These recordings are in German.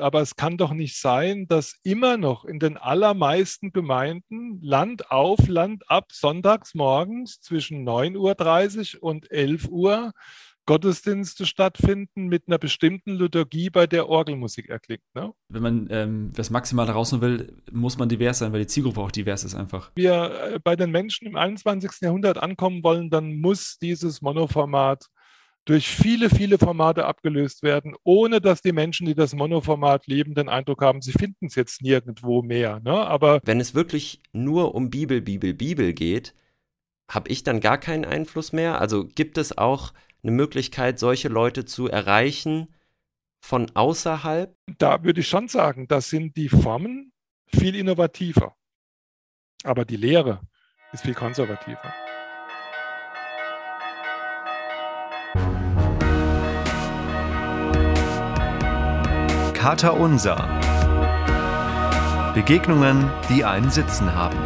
Aber es kann doch nicht sein, dass immer noch in den allermeisten Gemeinden Land auf, Land ab, sonntags morgens zwischen 9.30 Uhr und 11 Uhr Gottesdienste stattfinden mit einer bestimmten Liturgie, bei der Orgelmusik erklingt. Ne? Wenn man ähm, das maximal rausholen will, muss man divers sein, weil die Zielgruppe auch divers ist einfach. Wir äh, bei den Menschen im 21. Jahrhundert ankommen wollen, dann muss dieses Monoformat durch viele, viele Formate abgelöst werden, ohne dass die Menschen, die das Monoformat leben, den Eindruck haben, sie finden es jetzt nirgendwo mehr. Ne? Aber wenn es wirklich nur um Bibel, Bibel, Bibel geht, habe ich dann gar keinen Einfluss mehr? Also gibt es auch eine Möglichkeit, solche Leute zu erreichen von außerhalb? Da würde ich schon sagen, da sind die Formen viel innovativer. Aber die Lehre ist viel konservativer. Kater Unser. Begegnungen, die einen Sitzen haben.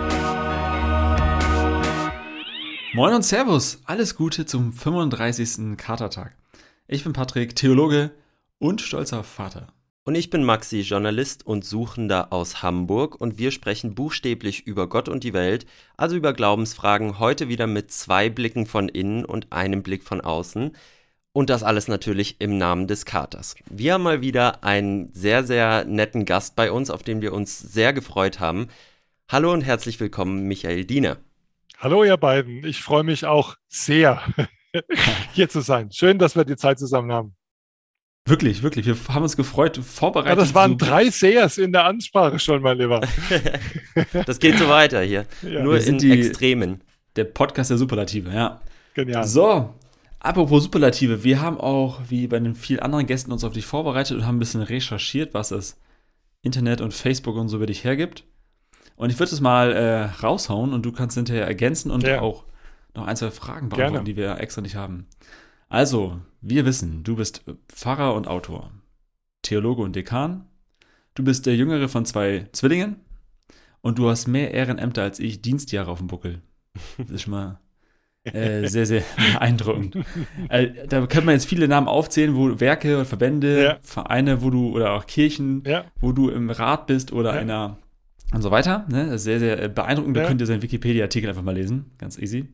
Moin und Servus, alles Gute zum 35. Katertag. Ich bin Patrick, Theologe und stolzer Vater. Und ich bin Maxi, Journalist und Suchender aus Hamburg und wir sprechen buchstäblich über Gott und die Welt, also über Glaubensfragen, heute wieder mit zwei Blicken von innen und einem Blick von außen. Und das alles natürlich im Namen des Katers. Wir haben mal wieder einen sehr, sehr netten Gast bei uns, auf den wir uns sehr gefreut haben. Hallo und herzlich willkommen, Michael Diener. Hallo, ihr beiden. Ich freue mich auch sehr, hier zu sein. Schön, dass wir die Zeit zusammen haben. Wirklich, wirklich. Wir haben uns gefreut, vorbereitet. Ja, das waren drei Sehers in der Ansprache schon, mein Lieber. das geht so weiter hier. Ja. Nur in die, Extremen. Der Podcast der Superlative, ja. Genial. So, Apropos Superlative, wir haben auch, wie bei den vielen anderen Gästen, uns auf dich vorbereitet und haben ein bisschen recherchiert, was das Internet und Facebook und so über dich hergibt. Und ich würde es mal äh, raushauen und du kannst hinterher ergänzen und ja. auch noch ein, zwei Fragen beantworten, Gerne. die wir extra nicht haben. Also, wir wissen, du bist Pfarrer und Autor, Theologe und Dekan. Du bist der jüngere von zwei Zwillingen und du hast mehr Ehrenämter als ich Dienstjahre auf dem Buckel. Das ist schon mal äh, sehr, sehr beeindruckend. äh, da könnte man jetzt viele Namen aufzählen, wo Werke oder Verbände, ja. Vereine, wo du oder auch Kirchen, ja. wo du im Rat bist oder ja. in einer und so weiter. Ne? Sehr, sehr beeindruckend. Da könnt ihr seinen Wikipedia-Artikel einfach mal lesen. Ganz easy.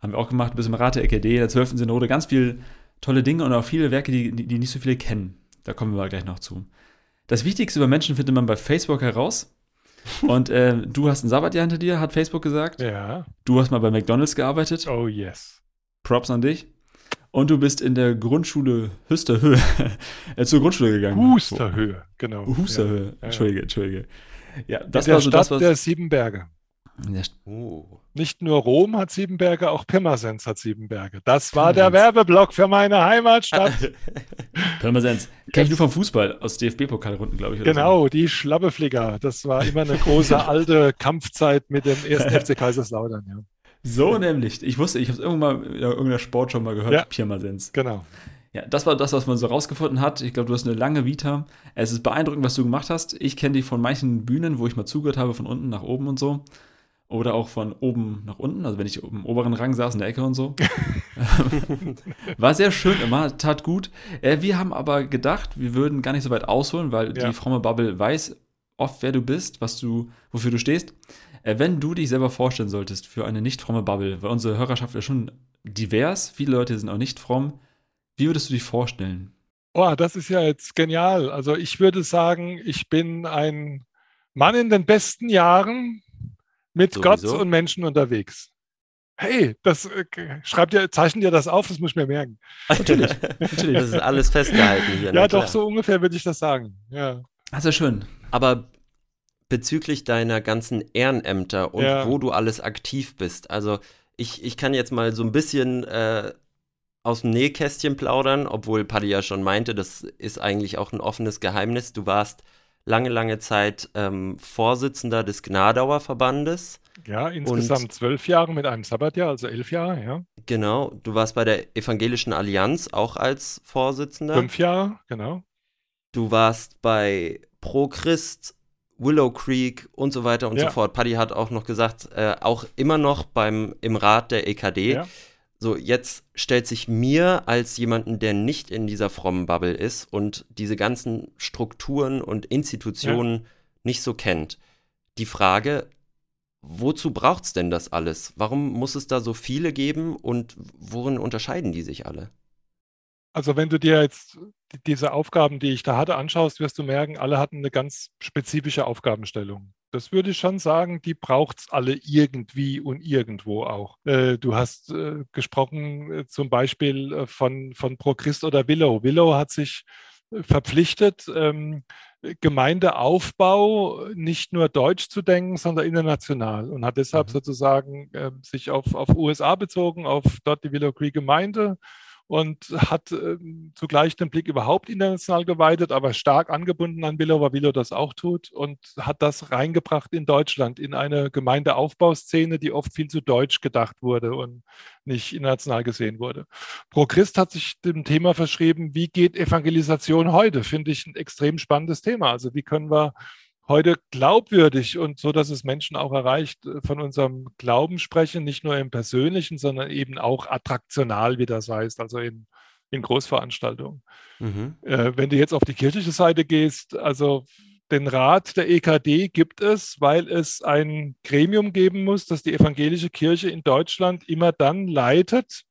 Haben wir auch gemacht, bis im Rat der EKD, der 12. Synode. Ganz viele tolle Dinge und auch viele Werke, die, die nicht so viele kennen. Da kommen wir gleich noch zu. Das Wichtigste über Menschen findet man bei Facebook heraus. Und äh, du hast ein Sabbatjahr hinter dir, hat Facebook gesagt. Ja. Du hast mal bei McDonalds gearbeitet. Oh yes. Props an dich. Und du bist in der Grundschule Hüsterhöhe äh, zur Grundschule gegangen. Husterhöhe, genau. Husterhöhe, ja. Entschuldige, Entschuldige. Ja, das in war so Stadt das, was der sieben Berge. Oh. Nicht nur Rom hat sieben Berge, auch Pirmasens hat sieben Berge. Das war der Werbeblock für meine Heimatstadt. Pirmasens. Kenn ich nur vom Fußball aus DFB-Pokalrunden, glaube ich. Genau, so. die Schlabbeflicker. Das war immer eine große alte Kampfzeit mit dem ersten FC Kaiserslautern. Ja. So nämlich. Ich wusste, ich habe es irgendwann mal in irgendeiner Sport schon mal gehört. Ja, Pirmasens. Genau. Ja, das war das, was man so rausgefunden hat. Ich glaube, du hast eine lange Vita. Es ist beeindruckend, was du gemacht hast. Ich kenne dich von manchen Bühnen, wo ich mal zugehört habe, von unten nach oben und so. Oder auch von oben nach unten, also wenn ich im oberen Rang saß in der Ecke und so. War sehr schön immer, tat gut. Äh, wir haben aber gedacht, wir würden gar nicht so weit ausholen, weil ja. die fromme Bubble weiß oft, wer du bist, was du, wofür du stehst. Äh, wenn du dich selber vorstellen solltest für eine nicht fromme Bubble, weil unsere Hörerschaft ist schon divers, viele Leute sind auch nicht fromm, wie würdest du dich vorstellen? Oh, das ist ja jetzt genial. Also ich würde sagen, ich bin ein Mann in den besten Jahren, mit Sowieso. Gott und Menschen unterwegs. Hey, das äh, schreibt ihr, zeichnet ihr das auf, das muss ich mir merken. Natürlich, natürlich. Das ist alles festgehalten hier. Ja, doch, so ungefähr würde ich das sagen. Ja. Also schön. Aber bezüglich deiner ganzen Ehrenämter und ja. wo du alles aktiv bist, also ich, ich kann jetzt mal so ein bisschen äh, aus dem Nähkästchen plaudern, obwohl Paddy ja schon meinte, das ist eigentlich auch ein offenes Geheimnis. Du warst lange, lange Zeit ähm, Vorsitzender des Gnadauer Verbandes. Ja, insgesamt und, zwölf Jahre mit einem Sabbatjahr, also elf Jahre, ja. Genau, du warst bei der Evangelischen Allianz auch als Vorsitzender. Fünf Jahre, genau. Du warst bei Pro Christ, Willow Creek und so weiter und ja. so fort. Paddy hat auch noch gesagt, äh, auch immer noch beim, im Rat der EKD. Ja. So, jetzt stellt sich mir als jemanden, der nicht in dieser frommen Bubble ist und diese ganzen Strukturen und Institutionen ja. nicht so kennt, die Frage, wozu braucht es denn das alles? Warum muss es da so viele geben und worin unterscheiden die sich alle? Also wenn du dir jetzt diese Aufgaben, die ich da hatte, anschaust, wirst du merken, alle hatten eine ganz spezifische Aufgabenstellung. Das würde ich schon sagen, die braucht es alle irgendwie und irgendwo auch. Äh, du hast äh, gesprochen äh, zum Beispiel äh, von, von Prochrist oder Willow. Willow hat sich äh, verpflichtet, ähm, Gemeindeaufbau nicht nur deutsch zu denken, sondern international und hat deshalb mhm. sozusagen äh, sich auf, auf USA bezogen, auf dort die Willow Creek Gemeinde und hat äh, zugleich den Blick überhaupt international geweitet, aber stark angebunden an Willow, weil Willow das auch tut und hat das reingebracht in Deutschland, in eine Gemeindeaufbauszene, die oft viel zu deutsch gedacht wurde und nicht international gesehen wurde. Pro Christ hat sich dem Thema verschrieben, wie geht Evangelisation heute? Finde ich ein extrem spannendes Thema. Also wie können wir heute glaubwürdig und so, dass es Menschen auch erreicht, äh, von unserem Glauben sprechen, nicht nur im Persönlichen, sondern eben auch attraktional, wie das heißt, also in, in Großveranstaltungen. Mhm. Äh, wenn du jetzt auf die kirchliche Seite gehst, also den Rat der EKD gibt es, weil es ein Gremium geben muss, das die evangelische Kirche in Deutschland immer dann leitet,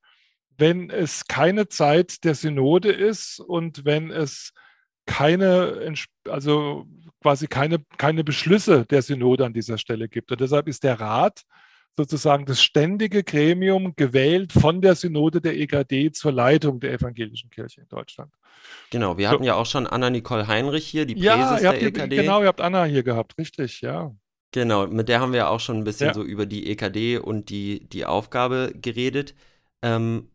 wenn es keine Zeit der Synode ist und wenn es keine, also quasi keine, keine Beschlüsse der Synode an dieser Stelle gibt. Und deshalb ist der Rat sozusagen das ständige Gremium gewählt von der Synode der EKD zur Leitung der evangelischen Kirche in Deutschland. Genau, wir so. hatten ja auch schon Anna-Nicole Heinrich hier, die Präses ja, der EKD. Genau, ihr habt Anna hier gehabt, richtig, ja. Genau, mit der haben wir auch schon ein bisschen ja. so über die EKD und die, die Aufgabe geredet. Ähm,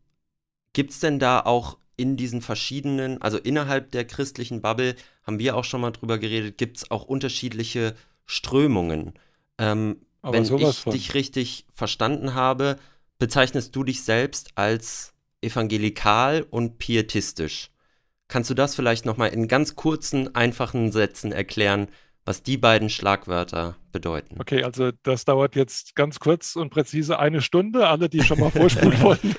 Gibt es denn da auch in diesen verschiedenen, also innerhalb der christlichen Bubble, haben wir auch schon mal drüber geredet, gibt es auch unterschiedliche Strömungen. Ähm, wenn ich von. dich richtig verstanden habe, bezeichnest du dich selbst als evangelikal und pietistisch. Kannst du das vielleicht nochmal in ganz kurzen, einfachen Sätzen erklären, was die beiden Schlagwörter bedeuten. Okay, also das dauert jetzt ganz kurz und präzise eine Stunde. Alle, die schon mal vorspulen wollten.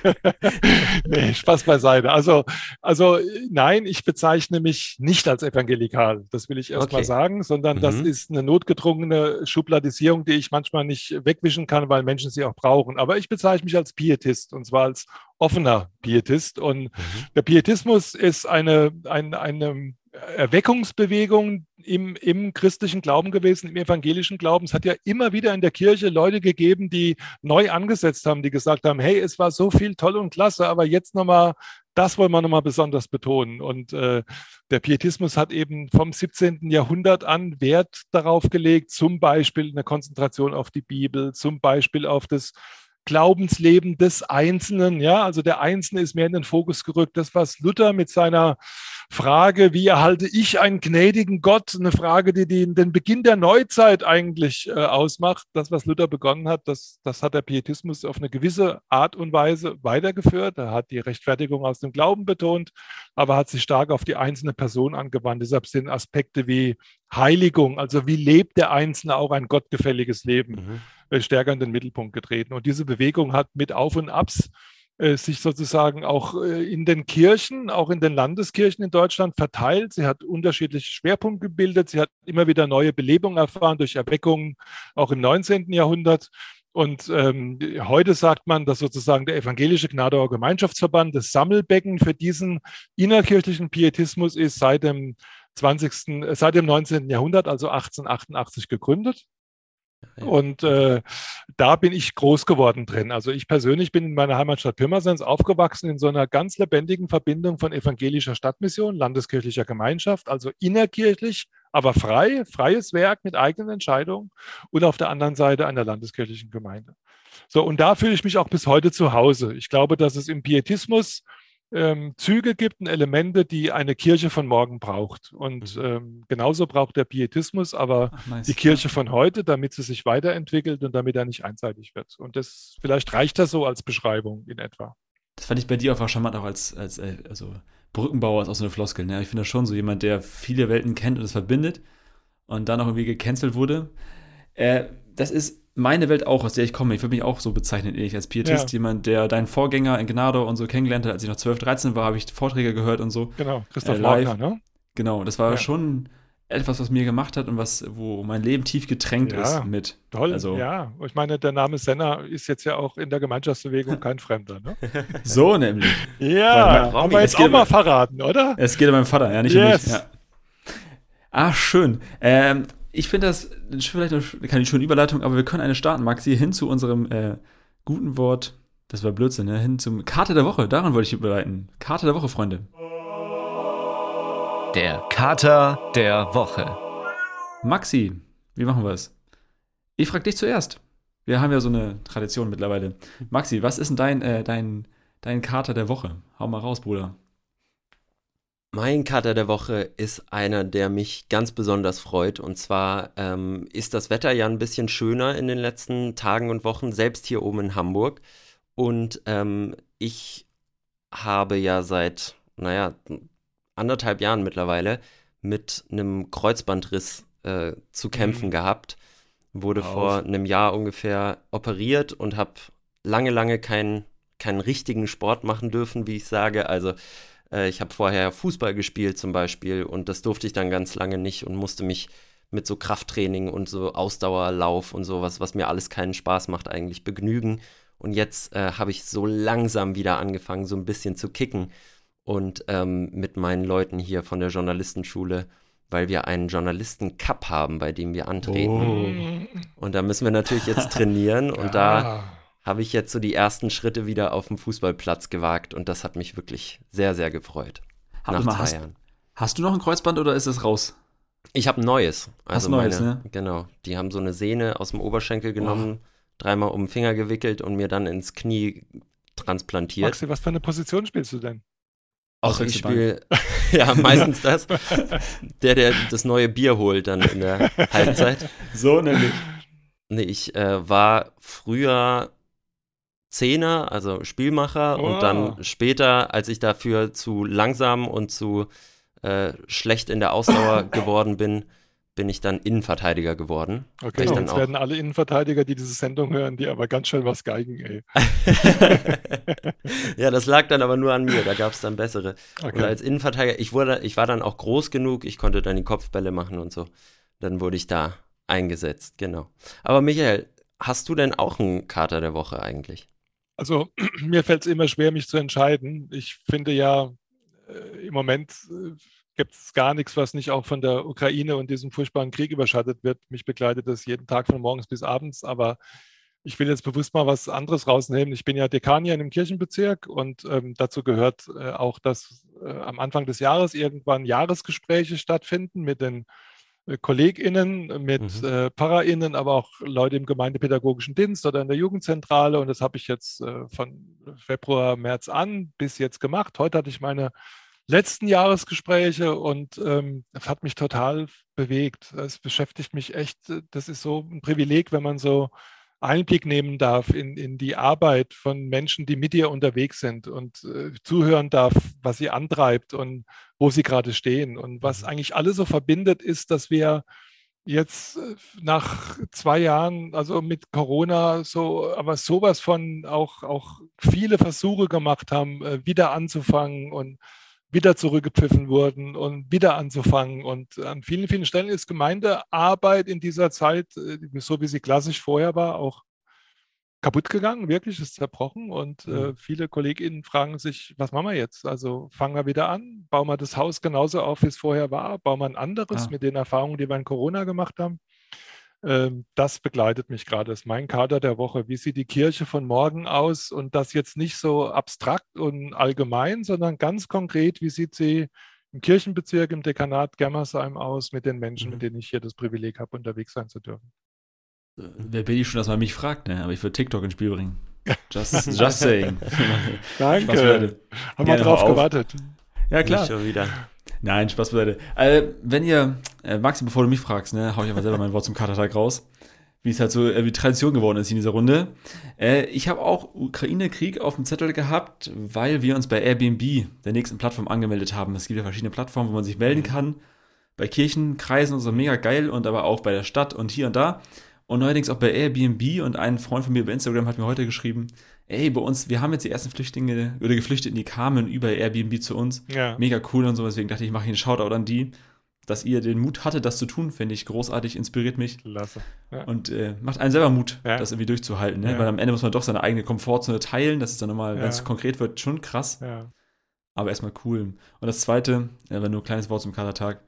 nee, Spaß beiseite. Also, also nein, ich bezeichne mich nicht als evangelikal. Das will ich erst okay. mal sagen, sondern mhm. das ist eine notgedrungene Schubladisierung, die ich manchmal nicht wegwischen kann, weil Menschen sie auch brauchen. Aber ich bezeichne mich als Pietist und zwar als offener Pietist. Und mhm. der Pietismus ist eine, ein, eine Erweckungsbewegung im, im christlichen Glauben gewesen, im evangelischen Glauben. Es hat ja immer wieder in der Kirche Leute gegeben, die neu angesetzt haben, die gesagt haben, hey, es war so viel toll und klasse, aber jetzt nochmal, das wollen wir nochmal besonders betonen. Und äh, der Pietismus hat eben vom 17. Jahrhundert an Wert darauf gelegt, zum Beispiel eine Konzentration auf die Bibel, zum Beispiel auf das Glaubensleben des Einzelnen. Ja, also der Einzelne ist mehr in den Fokus gerückt. Das, was Luther mit seiner Frage, wie erhalte ich einen gnädigen Gott, eine Frage, die den, den Beginn der Neuzeit eigentlich äh, ausmacht. Das, was Luther begonnen hat, das, das hat der Pietismus auf eine gewisse Art und Weise weitergeführt. Er hat die Rechtfertigung aus dem Glauben betont, aber hat sich stark auf die einzelne Person angewandt. Deshalb sind Aspekte wie Heiligung, also wie lebt der Einzelne auch ein gottgefälliges Leben. Mhm äh, stärker in den Mittelpunkt getreten. Und diese Bewegung hat mit Auf und Abs sich sozusagen auch äh, in den Kirchen, auch in den Landeskirchen in Deutschland verteilt. Sie hat unterschiedliche Schwerpunkte gebildet. Sie hat immer wieder neue Belebungen erfahren durch Erweckungen, auch im 19. Jahrhundert. Und ähm, heute sagt man, dass sozusagen der evangelische Gnadauer Gemeinschaftsverband das Sammelbecken für diesen innerkirchlichen Pietismus ist seit dem 20., seit dem 19. Jahrhundert, also 1888 gegründet. Und äh, da bin ich groß geworden drin. Also ich persönlich bin in meiner Heimatstadt Pirmasens aufgewachsen in so einer ganz lebendigen Verbindung von evangelischer Stadtmission, landeskirchlicher Gemeinschaft, also innerkirchlich, aber frei, freies Werk mit eigenen Entscheidungen und auf der anderen Seite einer landeskirchlichen Gemeinde. So, und da fühle ich mich auch bis heute zu Hause. Ich glaube, dass es im Pietismus ähm, Züge gibt und Elemente, die eine Kirche von morgen braucht. Und mhm. ähm, genauso braucht der Pietismus aber Ach, nice. die Kirche von heute, damit sie sich weiterentwickelt und damit er nicht einseitig wird. Und das vielleicht reicht das so als Beschreibung in etwa. Das fand ich bei dir einfach charmant, auch als, als äh, also Brückenbauer ist auch so eine Floskel. Ne? Ich finde das schon so jemand, der viele Welten kennt und es verbindet und dann auch irgendwie gecancelt wurde. Äh, das ist meine Welt auch, aus der ich komme. Ich würde mich auch so bezeichnen, ich als Pietist, Ja. jemand, der deinen Vorgänger in Gnado und so kennengelernt hat. Als ich noch 12, 13 war, habe ich Vorträge gehört und so. Genau, Christoph Äh. Wagner, ne? Genau, das war Ja. schon etwas, was mir gemacht hat und was, wo mein Leben tief getränkt Ja. ist mit. Toll, Also- ja. Ich meine, der Name Senna ist jetzt ja auch in der Gemeinschaftsbewegung kein Fremder, ne? So nämlich. Ja, haben wir es jetzt geht auch mal verraten, oder? Es geht um meinen Vater, ja, nicht Yes. um mich. Ja. Ah, schön. Ähm, ich finde das vielleicht eine, keine schöne Überleitung, aber wir können eine starten, Maxi, hin zu unserem äh, guten Wort. Das war Blödsinn, ne? Hin zum Karte der Woche. Daran wollte ich überleiten. Karte der Woche, Freunde. Der Kater der Woche. Maxi, wie machen wir es? Ich frage dich zuerst. Wir haben ja so eine Tradition mittlerweile. Maxi, was ist denn dein, äh, dein, dein Kater der Woche? Hau mal raus, Bruder. Mein Kater der Woche ist einer, der mich ganz besonders freut. Und zwar ähm, ist das Wetter ja ein bisschen schöner in den letzten Tagen und Wochen, selbst hier oben in Hamburg. Und ähm, ich habe ja seit, naja, anderthalb Jahren mittlerweile mit einem Kreuzbandriss äh, zu kämpfen Mhm. gehabt. Wurde Auf. vor einem Jahr ungefähr operiert und habe lange, lange keinen keinen richtigen Sport machen dürfen, wie ich sage. Also äh, ich habe vorher Fußball gespielt zum Beispiel und das durfte ich dann ganz lange nicht und musste mich mit so Krafttraining und so Ausdauerlauf und sowas, was mir alles keinen Spaß macht, eigentlich begnügen. Und jetzt äh, habe ich so langsam wieder angefangen, so ein bisschen zu kicken und ähm, mit meinen Leuten hier von der Journalistenschule, weil wir einen Journalisten-Cup haben, bei dem wir antreten. Oh. Und da müssen wir natürlich jetzt trainieren und da. Habe ich jetzt so die ersten Schritte wieder auf dem Fußballplatz gewagt und das hat mich wirklich sehr, sehr gefreut. Warte nach mal, zwei hast, Jahren. hast du noch ein Kreuzband oder ist es raus? Ich habe ein neues. Also Neues, meine, ne? Genau. Die haben so eine Sehne aus dem Oberschenkel genommen, dreimal um den Finger gewickelt und mir dann ins Knie transplantiert. Maxi, was für eine Position spielst du denn? Ach, ich spiele ja meistens das. Der, der das neue Bier holt dann in der Halbzeit. So nämlich. Nee, ich äh, war früher Zehner, also Spielmacher, Oh. und dann später, als ich dafür zu langsam und zu äh, schlecht in der Ausdauer geworden bin, bin ich dann Innenverteidiger geworden. Okay, dann jetzt werden alle Innenverteidiger, die diese Sendung hören, die aber ganz schön was geigen, ey. ja, das lag dann aber nur an mir, da gab es dann bessere. Und Okay. als Innenverteidiger, ich wurde, ich war dann auch groß genug, ich konnte dann die Kopfbälle machen und so. Dann wurde ich da eingesetzt, genau. Aber Michael, hast du denn auch einen Kater der Woche eigentlich? Also mir fällt es immer schwer, mich zu entscheiden. Ich finde ja, äh, im Moment äh, gibt es gar nichts, was nicht auch von der Ukraine und diesem furchtbaren Krieg überschattet wird. Mich begleitet das jeden Tag von morgens bis abends, aber ich will jetzt bewusst mal was anderes rausnehmen. Ich bin ja Dekan hier in einem Kirchenbezirk und ähm, dazu gehört äh, auch, dass äh, am Anfang des Jahres irgendwann Jahresgespräche stattfinden mit den KollegInnen, mit Mhm. äh, PfarrerInnen, aber auch Leute im gemeindepädagogischen Dienst oder in der Jugendzentrale. Und das habe ich jetzt äh, von Februar, März an bis jetzt gemacht. Heute hatte ich meine letzten Jahresgespräche und ähm, das hat mich total bewegt. Es beschäftigt mich echt. äh, Das ist so ein Privileg, wenn man so Einblick nehmen darf in, in die Arbeit von Menschen, die mit dir unterwegs sind und äh, zuhören darf, was sie antreibt und wo sie gerade stehen. Und was Mhm. eigentlich alle so verbindet, ist, dass wir jetzt äh, nach zwei Jahren, also mit Corona, so, aber sowas von auch, auch viele Versuche gemacht haben, äh, wieder anzufangen und wieder zurückgepfiffen wurden und wieder anzufangen. Und an vielen, vielen Stellen ist Gemeindearbeit in dieser Zeit, äh, so wie sie klassisch vorher war, auch kaputt gegangen, wirklich, ist zerbrochen. Und äh, Mhm. viele KollegInnen fragen sich, was machen wir jetzt? Also fangen wir wieder an, bauen wir das Haus genauso auf, wie es vorher war, bauen wir ein anderes Ah. mit den Erfahrungen, die wir in Corona gemacht haben. Ähm, das begleitet mich gerade, das ist mein Kader der Woche. Wie sieht die Kirche von morgen aus? Und das jetzt nicht so abstrakt und allgemein, sondern ganz konkret, wie sieht sie im Kirchenbezirk, im Dekanat Germersheim aus mit den Menschen, Mhm. mit denen ich hier das Privileg habe, unterwegs sein zu dürfen? Wer bin ich schon, dass man mich fragt, ne? Aber ich würde TikTok ins Spiel bringen. Just, just saying. Beiseite. Haben wir drauf gewartet. Ja, klar. Nicht schon wieder. Nein, Spaß beiseite. Äh, wenn ihr, äh, Maxi, bevor du mich fragst, ne, hau ich einfach selber mein Wort zum Katertag raus. Wie es halt so äh, wie Tradition geworden ist in dieser Runde. Äh, ich habe auch Ukraine-Krieg auf dem Zettel gehabt, weil wir uns bei Airbnb, der nächsten Plattform, angemeldet haben. Es gibt ja verschiedene Plattformen, wo man sich melden kann. Bei Kirchenkreisen und so mega geil und aber auch bei der Stadt und hier und da. Und neuerdings auch bei Airbnb und ein Freund von mir bei Instagram hat mir heute geschrieben, ey, bei uns, wir haben jetzt die ersten Flüchtlinge oder Geflüchteten, die kamen über Airbnb zu uns. Ja. Mega cool und so, deswegen dachte ich, ich mache hier einen Shoutout an die. Dass ihr den Mut hattet, das zu tun, finde ich großartig, inspiriert mich Klasse. Ja. und äh, macht einen selber Mut, Ja. das irgendwie durchzuhalten. Ne? Ja. Weil am Ende muss man doch seine eigene Komfortzone teilen. Das ist dann nochmal, Ja. wenn es konkret wird, schon krass, Ja. aber erstmal cool. Und das zweite, äh, wenn nur ein kleines Wort zum Katertag.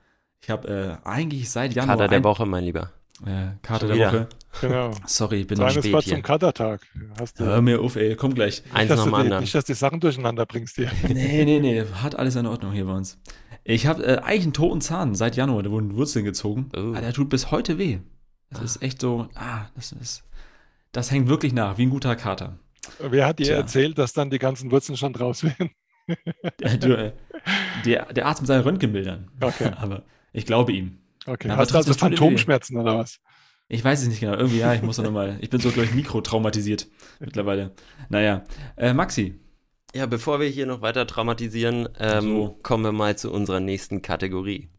Ich habe äh, eigentlich seit Januar. Kader der Woche, mein Lieber. Äh, Kater Schon der wieder. Woche. Genau. Sorry, ich bin noch Kleines spät Wort hier. zum Katertag. Hast du, Hör mir auf, ey, komm gleich. Eins dass nach dem anderen. nicht, dass du die Sachen durcheinander bringst hier. Nee, nee, nee, hat alles in Ordnung hier bei uns. Ich habe äh, eigentlich einen toten Zahn seit Januar, da wurden Wurzeln gezogen. Oh. Aber der tut bis heute weh. Das ist echt so, ah, das ist, das hängt wirklich nach, wie ein guter Kater. Wer hat dir Tja. erzählt, dass dann die ganzen Wurzeln schon draus wären? Der, du, äh, der, der Arzt mit seinen Röntgenbildern. Okay. Aber ich glaube ihm. Okay. Aber Hast du also. Phantomschmerzen oder was? Ich weiß es nicht genau. Irgendwie, ja, ich muss nochmal. Ich bin so, glaube ich, mikrotraumatisiert mittlerweile. Naja, äh, Maxi, Ja, bevor wir hier noch weiter traumatisieren, ähm, So. kommen wir mal zu unserer nächsten Kategorie.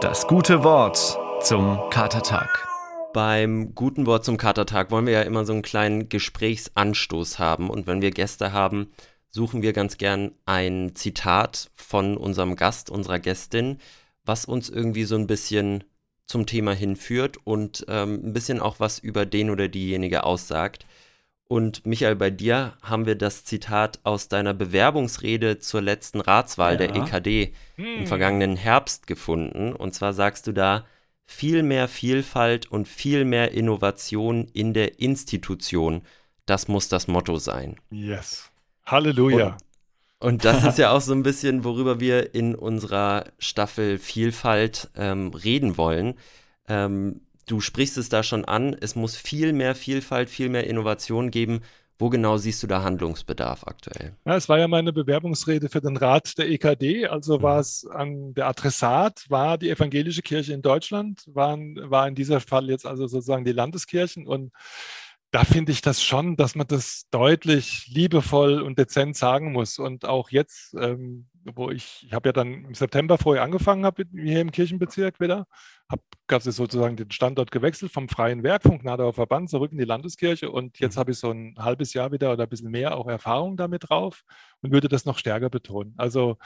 Das gute Wort zum Katertag. Beim guten Wort zum Katertag wollen wir ja immer so einen kleinen Gesprächsanstoß haben. Und wenn wir Gäste haben, suchen wir ganz gern ein Zitat von unserem Gast, unserer Gästin, was uns irgendwie so ein bisschen zum Thema hinführt und ähm, ein bisschen auch was über den oder diejenige aussagt. Und Michael, bei dir haben wir das Zitat aus deiner Bewerbungsrede zur letzten Ratswahl der Ja. EKD Hm. im vergangenen Herbst gefunden. Und zwar sagst du da, viel mehr Vielfalt und viel mehr Innovation in der Institution. Das muss das Motto sein. Yes. Halleluja. Und das ist ja auch so ein bisschen, worüber wir in unserer Staffel Vielfalt ähm, reden wollen. Ähm, du sprichst es da schon an, es muss viel mehr Vielfalt, viel mehr Innovation geben. Wo genau siehst du da Handlungsbedarf aktuell? Ja, es war ja meine Bewerbungsrede für den Rat der EKD. Also war es an der Adressat, war die evangelische Kirche in Deutschland, waren, war in dieser Fall jetzt also sozusagen die Landeskirchen. Und da finde ich das schon, dass man das deutlich liebevoll und dezent sagen muss. Und auch jetzt, ähm, wo ich, ich habe ja dann im September vorher angefangen, habe hier im Kirchenbezirk wieder, habe gab es sozusagen den Standort gewechselt vom Freien Werk, vom Gnadauer Verband zurück in die Landeskirche. Und jetzt Mhm. habe ich so ein halbes Jahr wieder oder ein bisschen mehr auch Erfahrung damit drauf und würde das noch stärker betonen. Also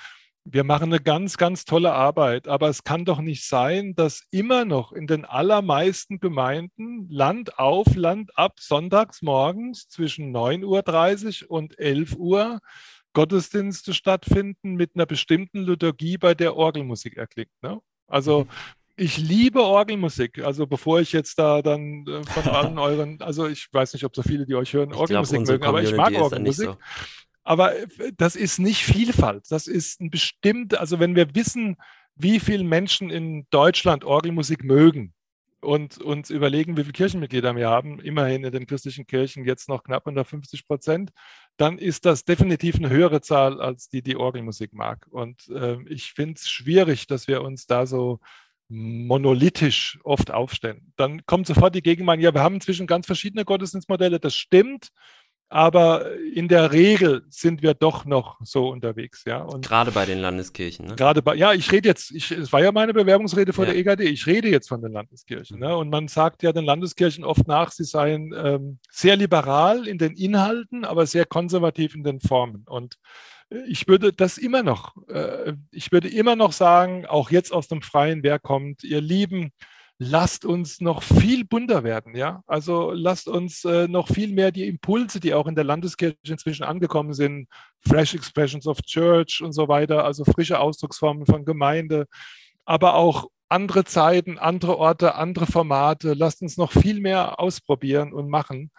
wir machen eine ganz, ganz tolle Arbeit, aber es kann doch nicht sein, dass immer noch in den allermeisten Gemeinden Land auf, Land ab, sonntags morgens zwischen 9.30 Uhr und 11 Uhr Gottesdienste stattfinden mit einer bestimmten Liturgie, bei der Orgelmusik erklingt. Ne? Also ich liebe Orgelmusik. Also bevor ich jetzt da dann äh, von allen euren, also ich weiß nicht, ob so viele, die euch hören, Orgelmusik unsere mögen, aber ich mag Orgelmusik. so. Aber äh, das ist nicht Vielfalt. Das ist ein bestimmt, also wenn wir wissen, wie viele Menschen in Deutschland Orgelmusik mögen und uns überlegen, wie viele Kirchenmitglieder wir haben, immerhin in den christlichen Kirchen jetzt noch knapp unter 50 Prozent, dann ist das definitiv eine höhere Zahl, als die die Orgelmusik mag. Und äh, ich finde es schwierig, dass wir uns da so monolithisch oft aufstellen. Dann kommt sofort die Gegenmeinung, ja, wir haben inzwischen ganz verschiedene Gottesdienstmodelle, das stimmt, aber in der Regel sind wir doch noch so unterwegs, ja. Und Gerade bei den Landeskirchen. Ne? gerade bei, ja, ich rede jetzt, ich, es war ja meine Bewerbungsrede vor Ja. der EKD, ich rede jetzt von den Landeskirchen. Ne? Und man sagt ja den Landeskirchen oft nach, sie seien ähm, sehr liberal in den Inhalten, aber sehr konservativ in den Formen. Und äh, ich würde das immer noch, äh, ich würde immer noch sagen, auch jetzt aus dem freien Werk kommt, ihr Lieben, lasst uns noch viel bunter werden, ja. Also lasst uns äh, noch viel mehr die Impulse, die auch in der Landeskirche inzwischen angekommen sind, Fresh Expressions of Church und so weiter, also frische Ausdrucksformen von Gemeinde, aber auch andere Zeiten, andere Orte, andere Formate. Lasst uns noch viel mehr ausprobieren und machen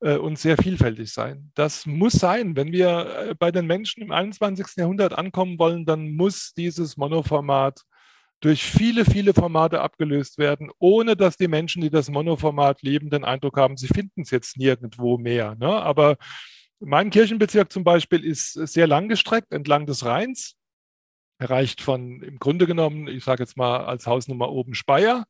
äh, und sehr vielfältig sein. Das muss sein. Wenn wir äh, bei den Menschen im 21. Jahrhundert ankommen wollen, dann muss dieses Monoformat durch viele, viele Formate abgelöst werden, ohne dass die Menschen, die das Monoformat leben, den Eindruck haben, sie finden es jetzt nirgendwo mehr. Ne? Aber mein Kirchenbezirk zum Beispiel ist sehr langgestreckt entlang des Rheins. Er reicht von im Grunde genommen, ich sage jetzt mal als Hausnummer oben Speyer,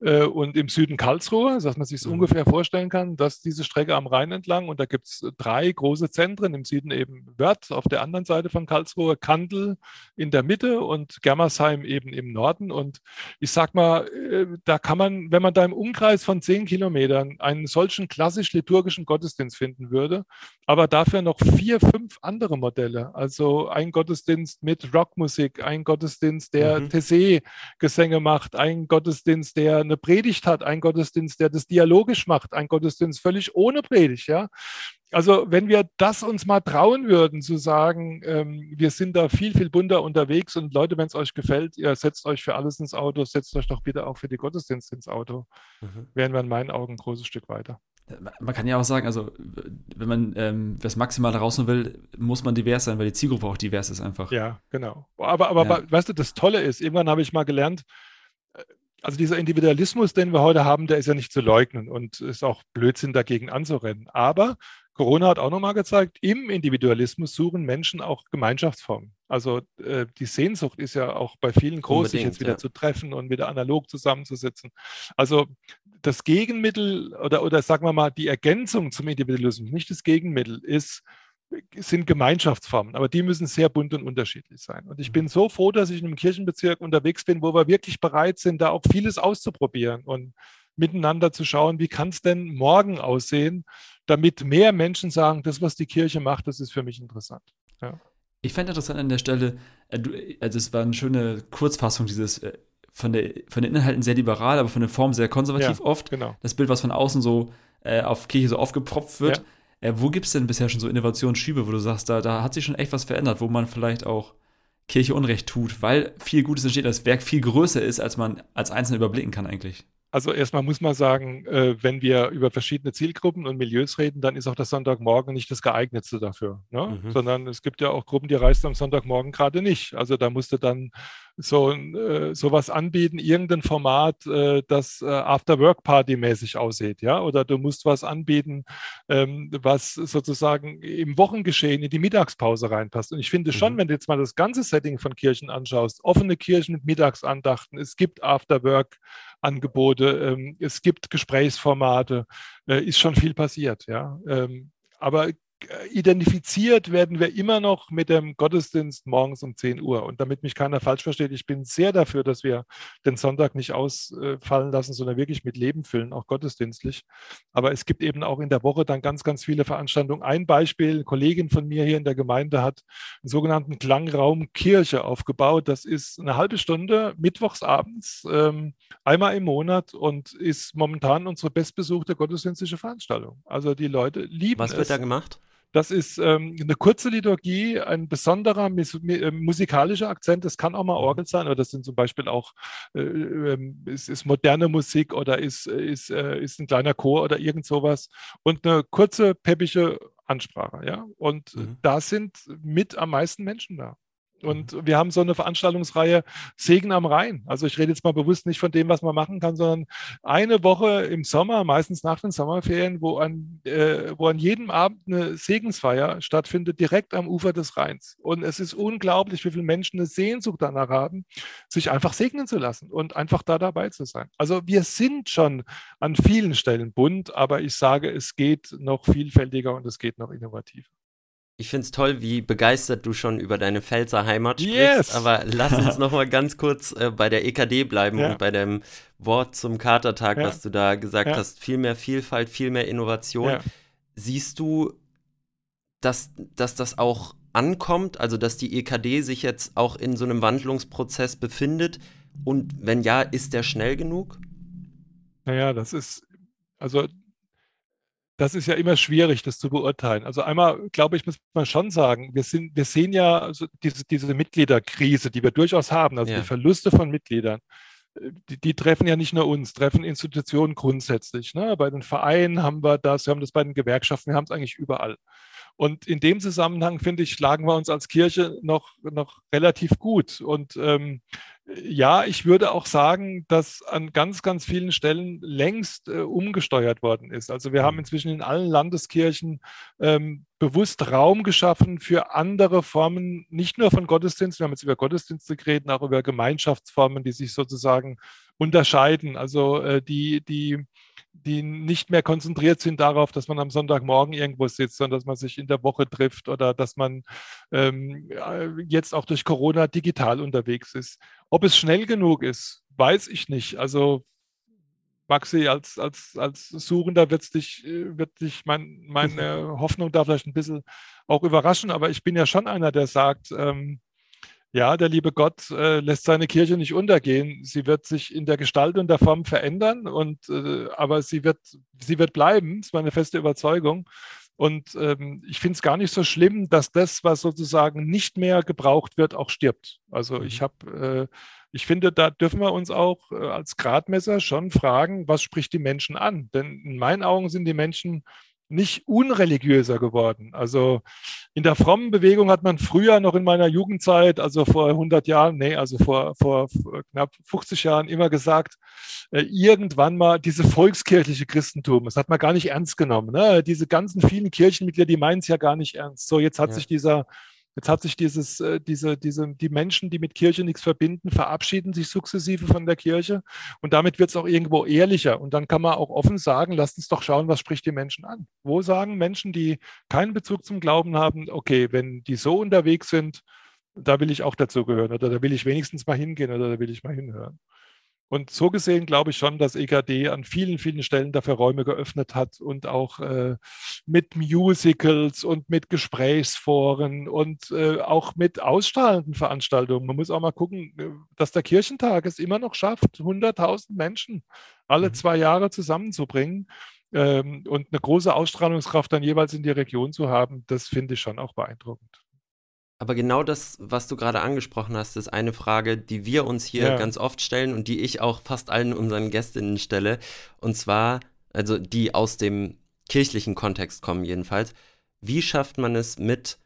äh, und im Süden Karlsruhe, dass man sich Mhm. ungefähr vorstellen kann, dass diese Strecke am Rhein entlang und da gibt es drei große Zentren, im Süden eben Wörth auf der anderen Seite von Karlsruhe, Kandel in der Mitte und Germersheim eben im Norden. Und ich sag mal, äh, da kann man, wenn man da im Umkreis von zehn Kilometern einen solchen klassisch liturgischen Gottesdienst finden würde, aber dafür noch vier, fünf andere Modelle. Also ein Gottesdienst mit Rockmusik, ein Gottesdienst, der Mhm. Tessé-Gesänge macht, ein Gottesdienst, der eine Predigt hat, ein Gottesdienst, der das dialogisch macht, ein Gottesdienst völlig ohne Predigt, ja. Also wenn wir das uns mal trauen würden, zu sagen, ähm, wir sind da viel, viel bunter unterwegs und Leute, wenn es euch gefällt, ihr setzt euch für alles ins Auto, setzt euch doch bitte auch für die Gottesdienste ins Auto, Mhm. wären wir in meinen Augen ein großes Stück weiter. Man kann ja auch sagen, also wenn man ähm, das maximal rausholen will, muss man divers sein, weil die Zielgruppe auch divers ist einfach. Ja, genau. Aber, aber Ja. weißt du, das Tolle ist, irgendwann habe ich mal gelernt, also dieser Individualismus, den wir heute haben, der ist ja nicht zu leugnen und ist auch Blödsinn dagegen anzurennen. Aber Corona hat auch nochmal gezeigt, im Individualismus suchen Menschen auch Gemeinschaftsformen. Also äh, die Sehnsucht ist ja auch bei vielen groß, sich jetzt wieder ja. zu treffen und wieder analog zusammenzusitzen. Also das Gegenmittel oder, oder sagen wir mal, die Ergänzung zum Individualismus, nicht das Gegenmittel, ist, sind Gemeinschaftsformen, aber die müssen sehr bunt und unterschiedlich sein. Und ich bin so froh, dass ich in einem Kirchenbezirk unterwegs bin, wo wir wirklich bereit sind, da auch vieles auszuprobieren und miteinander zu schauen, wie kann es denn morgen aussehen, damit mehr Menschen sagen, das, was die Kirche macht, das ist für mich interessant. Ich fände interessant an der Stelle, äh, also es war eine schöne Kurzfassung dieses äh, von, der, von den Inhalten sehr liberal, aber von der Form sehr konservativ Ja. oft. Genau. Das Bild, was von außen so äh, auf Kirche so aufgepropft wird. Äh, wo gibt es denn bisher schon so Innovationsschübe, wo du sagst, da, da hat sich schon echt was verändert, wo man vielleicht auch Kirche Unrecht tut, weil viel Gutes entsteht, das Werk viel größer ist, als man als Einzelner überblicken kann eigentlich. Also erstmal muss man sagen, äh, wenn wir über verschiedene Zielgruppen und Milieus reden, dann ist auch das Sonntagmorgen nicht das geeignetste dafür. Ne? Mhm. Sondern es gibt ja auch Gruppen, die reisten am Sonntagmorgen gerade nicht. Also da musste dann so äh, sowas anbieten, irgendein Format, äh, das After-Work-Party-mäßig aussieht, ja. Oder du musst was anbieten, ähm, was sozusagen im Wochengeschehen in die Mittagspause reinpasst. Und ich finde schon, Mhm. wenn du jetzt mal das ganze Setting von Kirchen anschaust, offene Kirchen mit Mittagsandachten, es gibt After-Work. Angebote, ähm, es gibt Gesprächsformate, äh, ist schon viel passiert, ja. Ähm, aber identifiziert werden wir immer noch mit dem Gottesdienst morgens um 10 Uhr. Und damit mich keiner falsch versteht, ich bin sehr dafür, dass wir den Sonntag nicht ausfallen lassen, sondern wirklich mit Leben füllen, auch gottesdienstlich. Aber es gibt eben auch in der Woche dann ganz, ganz viele Veranstaltungen. Ein Beispiel, eine Kollegin von mir hier in der Gemeinde hat einen sogenannten Klangraum Kirche aufgebaut. Das ist eine halbe Stunde mittwochsabends, ähm, einmal im Monat und ist momentan unsere bestbesuchte gottesdienstliche Veranstaltung. Also die Leute lieben Was es. wird da gemacht? Das ist ähm, eine kurze Liturgie, ein besonderer äh, musikalischer Akzent. Das kann auch mal Orgel sein, oder das sind zum Beispiel auch, äh, ähm, es ist moderne Musik oder ist, ist, äh, ist ein kleiner Chor oder irgend sowas. Und eine kurze, peppige Ansprache, ja. Und Mhm. da sind mit am meisten Menschen da. Und wir haben so eine Veranstaltungsreihe Segen am Rhein. Also ich rede jetzt mal bewusst nicht von dem, was man machen kann, sondern eine Woche im Sommer, meistens nach den Sommerferien, wo an, äh, wo an jedem Abend eine Segensfeier stattfindet, direkt am Ufer des Rheins. Und es ist unglaublich, wie viele Menschen eine Sehnsucht danach haben, sich einfach segnen zu lassen und einfach da dabei zu sein. Also wir sind schon an vielen Stellen bunt, aber ich sage, es geht noch vielfältiger und es geht noch innovativer. Ich finde es toll, wie begeistert du schon über deine Pfälzer Heimat sprichst. Yes! Aber lass uns noch mal ganz kurz äh, bei der EKD bleiben Ja. und bei dem Wort zum Katertag, Ja. was du da gesagt Ja. hast. Viel mehr Vielfalt, viel mehr Innovation. Siehst du, dass, dass das auch ankommt, also dass die EKD sich jetzt auch in so einem Wandlungsprozess befindet? Und wenn ja, ist der schnell genug? Naja, das ist, also das ist ja immer schwierig, das zu beurteilen. Also einmal, glaube ich, muss man schon sagen, wir sind, wir sehen ja also diese, diese Mitgliederkrise, die wir durchaus haben, also Ja. die Verluste von Mitgliedern. äh, Die, die treffen ja nicht nur uns, treffen Institutionen grundsätzlich. Ne? Bei den Vereinen haben wir das, wir haben das bei den Gewerkschaften, wir haben es eigentlich überall. Und in dem Zusammenhang, finde ich, schlagen wir uns als Kirche noch, noch relativ gut. Und ähm, ja, ich würde auch sagen, dass an ganz, ganz vielen Stellen längst äh, umgesteuert worden ist. Also wir haben inzwischen in allen Landeskirchen ähm, bewusst Raum geschaffen für andere Formen, nicht nur von Gottesdienst, wir haben jetzt über Gottesdienste geredet, auch über Gemeinschaftsformen, die sich sozusagen unterscheiden, also äh, die, die, die nicht mehr konzentriert sind darauf, dass man am Sonntagmorgen irgendwo sitzt, sondern dass man sich in der Woche trifft oder dass man ähm, äh, jetzt auch durch Corona digital unterwegs ist. Ob es schnell genug ist, weiß ich nicht. Also Maxi, als, als, als Suchender wird dich, äh, wird dich mein, meine Hoffnung da vielleicht ein bisschen auch überraschen, aber ich bin ja schon einer, der sagt, ähm, ja, der liebe Gott äh, lässt seine Kirche nicht untergehen. Sie wird sich in der Gestalt und der Form verändern, und, äh, aber sie wird, sie wird bleiben, das ist meine feste Überzeugung. Und ähm, ich finde es gar nicht so schlimm, dass das, was sozusagen nicht mehr gebraucht wird, auch stirbt. Also ich mhm. habe äh, ich finde, da dürfen wir uns auch äh, als Gradmesser schon fragen, was spricht die Menschen an? Denn in meinen Augen sind die Menschen nicht unreligiöser geworden. Also in der frommen Bewegung hat man früher noch in meiner Jugendzeit, also vor 100 Jahren, nee, also vor, vor knapp 50 Jahren immer gesagt, äh, irgendwann mal diese volkskirchliche Christentum, das hat man gar nicht ernst genommen. Ne? Diese ganzen vielen Kirchenmitglieder, die meinen es ja gar nicht ernst. So, jetzt hat ja. sich dieser Jetzt hat sich dieses, äh, diese, diese, die Menschen, die mit Kirche nichts verbinden, verabschieden sich sukzessive von der Kirche und damit wird es auch irgendwo ehrlicher. Und dann kann man auch offen sagen, lasst uns doch schauen, was spricht die Menschen an. Wo sagen Menschen, die keinen Bezug zum Glauben haben, okay, wenn die so unterwegs sind, da will ich auch dazugehören oder da will ich wenigstens mal hingehen oder da will ich mal hinhören. Und so gesehen glaube ich schon, dass EKD an vielen, vielen Stellen dafür Räume geöffnet hat und auch äh, mit Musicals und mit Gesprächsforen und äh, auch mit ausstrahlenden Veranstaltungen. Man muss auch mal gucken, äh, dass der Kirchentag es immer noch schafft, 100.000 Menschen alle mhm. zwei Jahre zusammenzubringen ähm, und eine große Ausstrahlungskraft dann jeweils in die Region zu haben. Das finde ich schon auch beeindruckend. Aber genau das, was du gerade angesprochen hast, ist eine Frage, die wir uns hier ja. ganz oft stellen und die ich auch fast allen unseren Gästinnen stelle. Und zwar, also die aus dem kirchlichen Kontext kommen jedenfalls. Wie schafft man es mit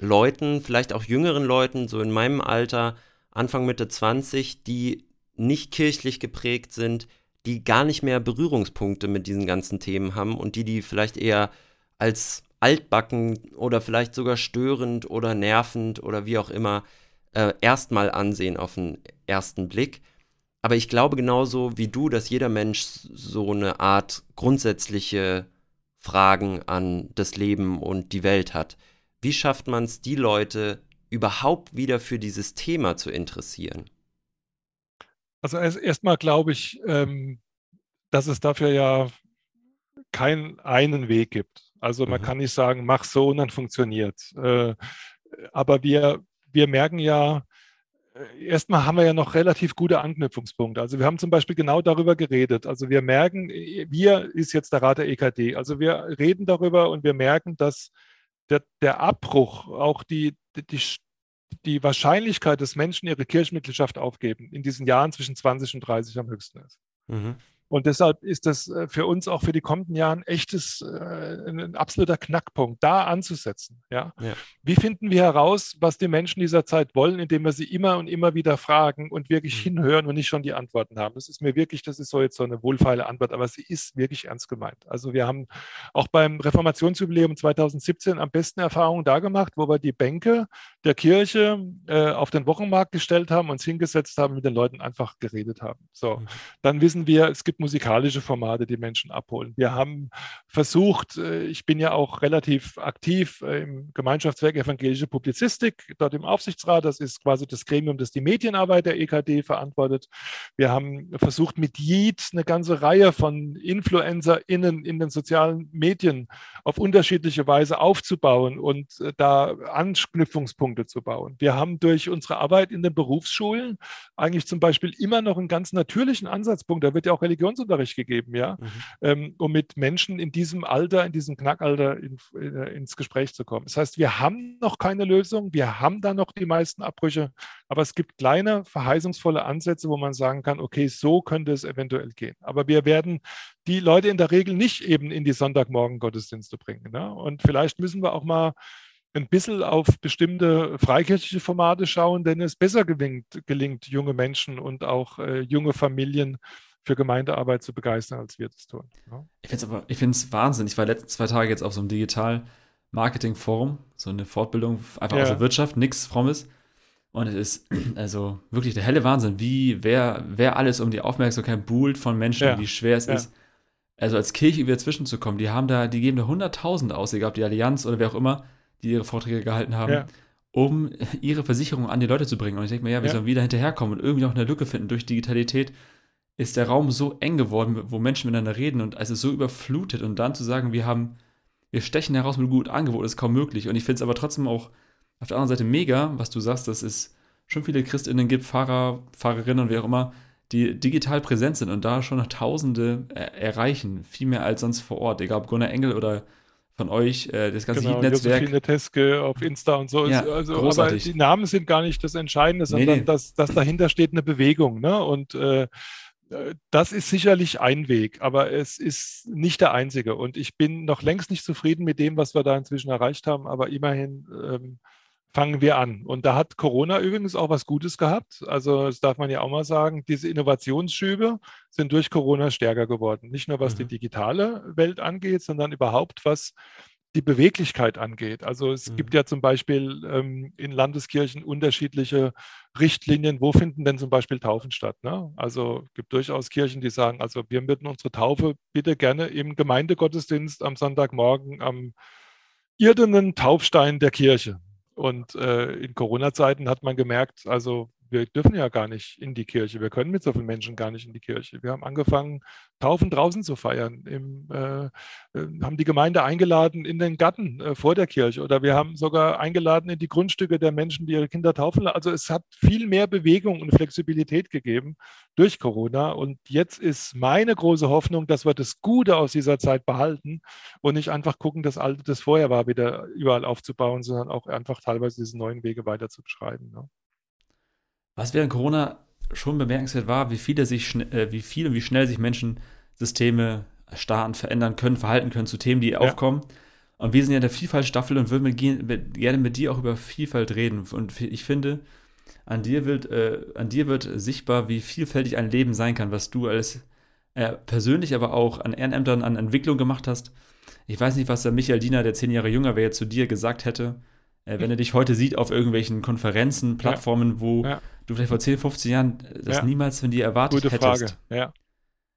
Leuten, vielleicht auch jüngeren Leuten, so in meinem Alter, Anfang Mitte 20, die nicht kirchlich geprägt sind, die gar nicht mehr Berührungspunkte mit diesen ganzen Themen haben und die die vielleicht eher als altbacken oder vielleicht sogar störend oder nervend oder wie auch immer äh, erstmal ansehen auf den ersten Blick. Aber ich glaube genauso wie du, dass jeder Mensch so eine Art grundsätzliche Fragen an das Leben und die Welt hat. Wie schafft man es, die Leute überhaupt wieder für dieses Thema zu interessieren? Also erstmal glaube ich, ähm, dass es dafür ja keinen einen Weg gibt. Also man mhm. kann nicht sagen, mach so und dann funktioniert. Äh, aber wir, wir merken ja, äh, erstmal haben wir ja noch relativ gute Anknüpfungspunkte. Also wir haben zum Beispiel genau darüber geredet. Also wir merken, wir ist jetzt der Rat der EKD. Also wir reden darüber und wir merken, dass der, der Abbruch, auch die, die, die Wahrscheinlichkeit, dass Menschen ihre Kirchenmitgliedschaft aufgeben, in diesen Jahren zwischen 20 und 30 am höchsten ist. Mhm. Und deshalb ist das äh, für uns auch für die kommenden Jahre ein echtes, äh, ein absoluter Knackpunkt, da anzusetzen. Ja? ja? Wie finden wir heraus, was die Menschen dieser Zeit wollen, indem wir sie immer und immer wieder fragen und wirklich mhm. hinhören und nicht schon die Antworten haben? Das ist mir wirklich, das ist so jetzt so eine wohlfeile Antwort, aber sie ist wirklich ernst gemeint. Also wir haben auch beim Reformationsjubiläum 2017 am besten Erfahrungen da gemacht, wo wir die Bänke der Kirche äh, auf den Wochenmarkt gestellt haben, uns hingesetzt haben, mit den Leuten einfach geredet haben. So, mhm. dann wissen wir, es gibt musikalische Formate die Menschen abholen. Wir haben versucht, äh, ich bin ja auch relativ aktiv äh, im Gemeinschaftswerk Evangelische Publizistik, dort im Aufsichtsrat. Das ist quasi das Gremium, das die Medienarbeit der EKD verantwortet. Wir haben versucht, mit JIT eine ganze Reihe von InfluencerInnen in den sozialen Medien auf unterschiedliche Weise aufzubauen und äh, da Anknüpfungspunkte zu bauen. Wir haben durch unsere Arbeit in den Berufsschulen eigentlich zum Beispiel immer noch einen ganz natürlichen Ansatzpunkt. Da wird ja auch Religion Religionsunterricht gegeben, ja, mhm. ähm, um mit Menschen in diesem Alter, in diesem Knackalter in, in, äh, ins Gespräch zu kommen. Das heißt, wir haben noch keine Lösung, wir haben da noch die meisten Abbrüche, aber es gibt kleine, verheißungsvolle Ansätze, wo man sagen kann, okay, so könnte es eventuell gehen. Aber wir werden die Leute in der Regel nicht eben in die Sonntagmorgen-Gottesdienste bringen. Ne? Und vielleicht müssen wir auch mal ein bisschen auf bestimmte freikirchliche Formate schauen, denn es besser gelingt, gelingt junge Menschen und auch äh, junge Familien für Gemeindearbeit zu begeistern, als wir das tun. Ja. Ich finde es aber, ich finde es Wahnsinn. Ich war letzten zwei Tage jetzt auf so einem Digital- Marketingforum, so eine Fortbildung einfach Ja. aus der Wirtschaft, nichts Frommes. Und es ist also wirklich der helle Wahnsinn, wie wer, wer alles um die Aufmerksamkeit buhlt von Menschen, Ja. wie schwer es ist. Also als Kirche wieder zwischenzukommen, die haben da, die geben da 100.000 aus, egal ob die Allianz oder wer auch immer, die ihre Vorträge gehalten haben, um ihre Versicherung an die Leute zu bringen. Und ich denke mir, ja, wir Ja. sollen wieder hinterherkommen und irgendwie noch eine Lücke finden. Durch Digitalität ist der Raum so eng geworden, wo Menschen miteinander reden und es ist so überflutet. Und dann zu sagen, wir haben, wir stechen heraus mit einem guten Angebot, ist kaum möglich. Und ich finde es aber trotzdem auch auf der anderen Seite mega, was du sagst, dass es schon viele ChristInnen gibt, Fahrer, Fahrerinnen und wer auch immer, die digital präsent sind und da schon noch Tausende äh, erreichen. Viel mehr als sonst vor Ort. Egal ob Gunnar Engel oder von euch, äh, das ganze Genau, Heat-Netzwerk. Josephine Teske auf Insta und so. Ja, also, aber großartig. die Namen sind gar nicht das Entscheidende, sondern nee. Dass, dass dahinter steht eine Bewegung. Ne? Und äh, das ist sicherlich ein Weg, aber es ist nicht der einzige. Und ich bin noch längst nicht zufrieden mit dem, was wir da inzwischen erreicht haben, aber immerhin ähm, fangen wir an. Und da hat Corona übrigens auch was Gutes gehabt. Also das darf man ja auch mal sagen, diese Innovationsschübe sind durch Corona stärker geworden. Nicht nur was die Mhm. digitale Welt angeht, sondern überhaupt was die Beweglichkeit angeht. Also es Mhm. gibt ja zum Beispiel ähm, in Landeskirchen unterschiedliche Richtlinien. Wo finden denn zum Beispiel Taufen statt? Ne? Also es gibt durchaus Kirchen, die sagen, also wir würden unsere Taufe bitte gerne im Gemeindegottesdienst am Sonntagmorgen am irdenen Taufstein der Kirche. Und äh, in Corona-Zeiten hat man gemerkt, also wir dürfen ja gar nicht in die Kirche. Wir können mit so vielen Menschen gar nicht in die Kirche. Wir haben angefangen, Taufen draußen zu feiern. Im, äh, äh, haben die Gemeinde eingeladen in den Garten äh, vor der Kirche oder wir haben sogar eingeladen in die Grundstücke der Menschen, die ihre Kinder taufen. Also es hat viel mehr Bewegung und Flexibilität gegeben durch Corona. Und jetzt ist meine große Hoffnung, dass wir das Gute aus dieser Zeit behalten und nicht einfach gucken, das Alte, das vorher war, wieder überall aufzubauen, sondern auch einfach teilweise diese neuen Wege weiter zu beschreiben. Ne? Was während Corona schon bemerkenswert war, wie viele sich, äh, wie viel und wie schnell sich Menschen, Systeme, Staaten verändern können, verhalten können zu Themen, die aufkommen. Und wir sind ja in der Vielfaltstaffel und würden mit, mit, gerne mit dir auch über Vielfalt reden. Und ich finde, an dir wird, äh, an dir wird sichtbar, wie vielfältig ein Leben sein kann, was du als äh, persönlich, aber auch an Ehrenämtern, an Entwicklung gemacht hast. Ich weiß nicht, was der Michael Diener, der zehn Jahre jünger wäre, zu dir gesagt hätte, äh, wenn er dich heute sieht auf irgendwelchen Konferenzen, Plattformen, wo Ja. du vielleicht vor 10, 15 Jahren das Ja. niemals von dir erwartet Gute hättest. Frage. Ja.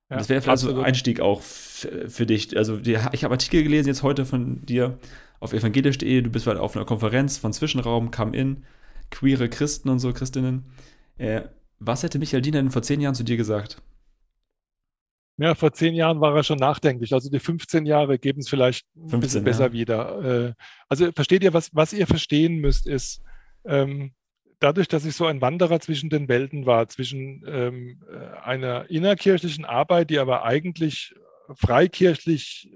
Ja, das wäre vielleicht so ein. Einstieg auch für dich. Also die, ich habe Artikel gelesen jetzt heute von dir auf evangelisch.de. Du bist halt auf einer Konferenz von Zwischenraum, Come In, queere Christen und so, Christinnen. Äh, was hätte Michael Diener denn vor zehn Jahren zu dir gesagt? Ja, vor zehn Jahren war er schon nachdenklich. Also die 15 Jahre geben es vielleicht ein 15, bisschen ja. besser wieder. Äh, Also versteht ihr, was, was ihr verstehen müsst, ist, ähm, dadurch, dass ich so ein Wanderer zwischen den Welten war, zwischen ähm, äh, einer innerkirchlichen Arbeit, die aber eigentlich freikirchlich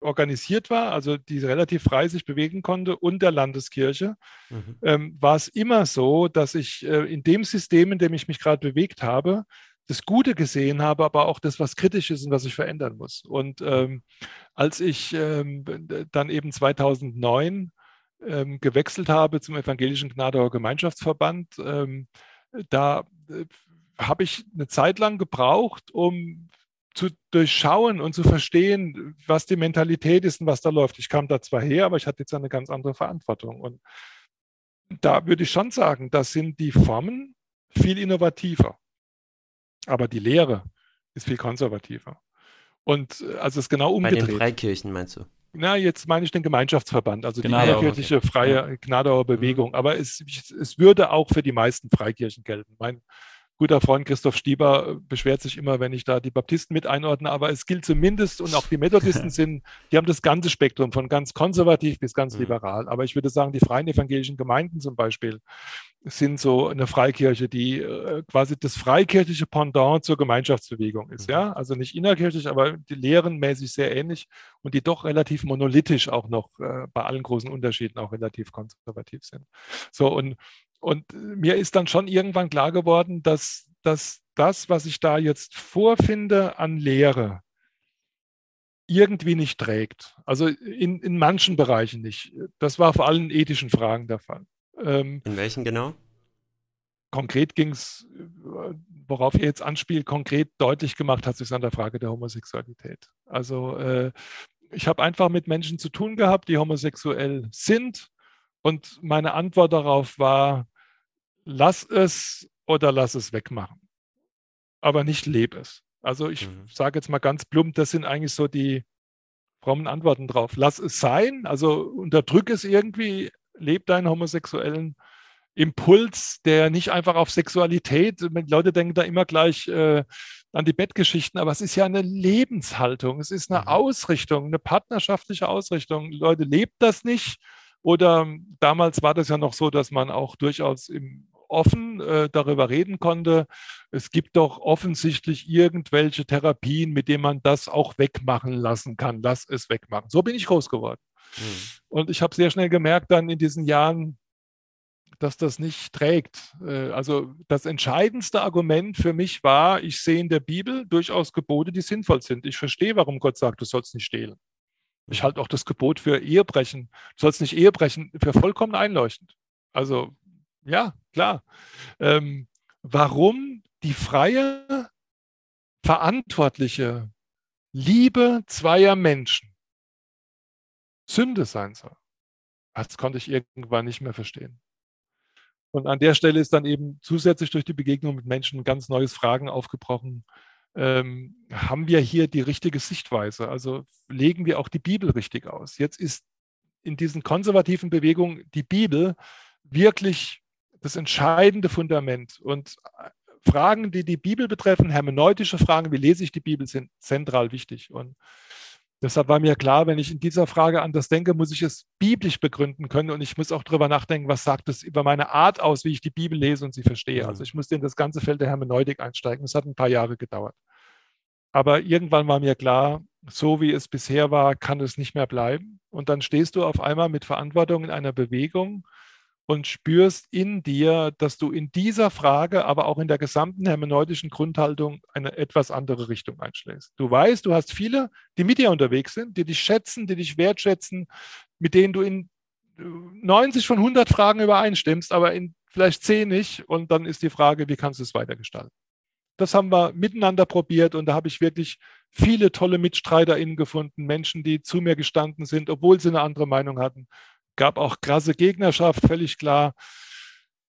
organisiert war, also die relativ frei sich bewegen konnte, und der Landeskirche, Mhm. ähm, war es immer so, dass ich äh, in dem System, in dem ich mich gerade bewegt habe, das Gute gesehen habe, aber auch das, was kritisch ist und was ich verändern muss. Und ähm, als ich ähm, dann eben 2009 ähm, gewechselt habe zum Evangelischen Gnadauer Gemeinschaftsverband, ähm, da äh, habe ich eine Zeit lang gebraucht, um zu durchschauen und zu verstehen, was die Mentalität ist und was da läuft. Ich kam da zwar her, aber ich hatte jetzt eine ganz andere Verantwortung. Und da würde ich schon sagen, das sind die Formen viel innovativer. Aber die Lehre ist viel konservativer. Und äh, also es ist genau Bei den umgedreht. Freikirchen meinst du? Na, jetzt meine ich den Gemeinschaftsverband, also die Gnadauer, innerkirchliche freie Mhm. Gnadauer Bewegung. Aber es, es würde auch für die meisten Freikirchen gelten. Mein guter Freund Christoph Stieber beschwert sich immer, wenn ich da die Baptisten mit einordne, aber es gilt zumindest, und auch die Methodisten sind, die haben das ganze Spektrum von ganz konservativ bis ganz Mhm. liberal. Aber ich würde sagen, die freien evangelischen Gemeinden zum Beispiel sind so eine Freikirche, die äh, quasi das freikirchliche Pendant zur Gemeinschaftsbewegung ist. Mhm. Ja, also nicht innerkirchlich, aber die lehrenmäßig sehr ähnlich und die doch relativ monolithisch auch noch äh, bei allen großen Unterschieden auch relativ konservativ sind. So und und mir ist dann schon irgendwann klar geworden, dass, dass das, was ich da jetzt vorfinde an Lehre, irgendwie nicht trägt. Also in, in manchen Bereichen nicht. Das war vor allem in ethischen Fragen der Fall. Ähm, In welchen genau? konkret ging es, worauf ihr jetzt anspielt, konkret deutlich gemacht hat sich an der Frage der Homosexualität. Also äh, ich habe einfach mit Menschen zu tun gehabt, die homosexuell sind. Und meine Antwort darauf war, lass es oder lass es wegmachen. Aber nicht lebe es. Also ich mhm. sage jetzt mal ganz plump, das sind eigentlich so die frommen Antworten drauf. Lass es sein, also unterdrück es irgendwie, lebe deinen homosexuellen Impuls, der nicht einfach auf Sexualität, Leute denken da immer gleich äh, an die Bettgeschichten, aber es ist ja eine Lebenshaltung, es ist eine mhm. Ausrichtung, eine partnerschaftliche Ausrichtung. Leute, lebt das nicht? Oder damals war das ja noch so, dass man auch durchaus im offen äh, darüber reden konnte. Es gibt doch offensichtlich irgendwelche Therapien, mit denen man das auch wegmachen lassen kann. Lass es wegmachen. So bin ich groß geworden. Mhm. Und ich habe sehr schnell gemerkt dann in diesen Jahren, dass das nicht trägt. Äh, also das entscheidendste Argument für mich war, ich sehe in der Bibel durchaus Gebote, die sinnvoll sind. Ich verstehe, warum Gott sagt, du sollst nicht stehlen. Ich halte auch das Gebot für Ehebrechen, du sollst nicht Ehebrechen, für vollkommen einleuchtend. Also ja, klar. Ähm, warum die freie, verantwortliche Liebe zweier Menschen Sünde sein soll. Das konnte ich irgendwann nicht mehr verstehen. Und an der Stelle ist dann eben zusätzlich durch die Begegnung mit Menschen ein ganz neues Fragen aufgebrochen. Ähm, haben wir hier die richtige Sichtweise? Also legen wir auch die Bibel richtig aus? Jetzt ist in diesen konservativen Bewegungen die Bibel wirklich das entscheidende Fundament. Und äh, Fragen, die die Bibel betreffen, hermeneutische Fragen, wie lese ich die Bibel, sind zentral wichtig. Und Deshalb war mir klar, wenn ich in dieser Frage anders denke, muss ich es biblisch begründen können und ich muss auch darüber nachdenken, was sagt es über meine Art aus, wie ich die Bibel lese und sie verstehe. Also ich musste in das ganze Feld der Hermeneutik einsteigen. Das hat ein paar Jahre gedauert. Aber irgendwann war mir klar, so wie es bisher war, kann es nicht mehr bleiben. Und dann stehst du auf einmal mit Verantwortung in einer Bewegung, und spürst in dir, dass du in dieser Frage, aber auch in der gesamten hermeneutischen Grundhaltung eine etwas andere Richtung einschlägst. Du weißt, du hast viele, die mit dir unterwegs sind, die dich schätzen, die dich wertschätzen, mit denen du in 90 von 100 Fragen übereinstimmst, aber in vielleicht 10 nicht. Und dann ist die Frage, wie kannst du es weitergestalten? Das haben wir miteinander probiert und da habe ich wirklich viele tolle MitstreiterInnen gefunden, Menschen, die zu mir gestanden sind, obwohl sie eine andere Meinung hatten gab auch krasse Gegnerschaft, völlig klar.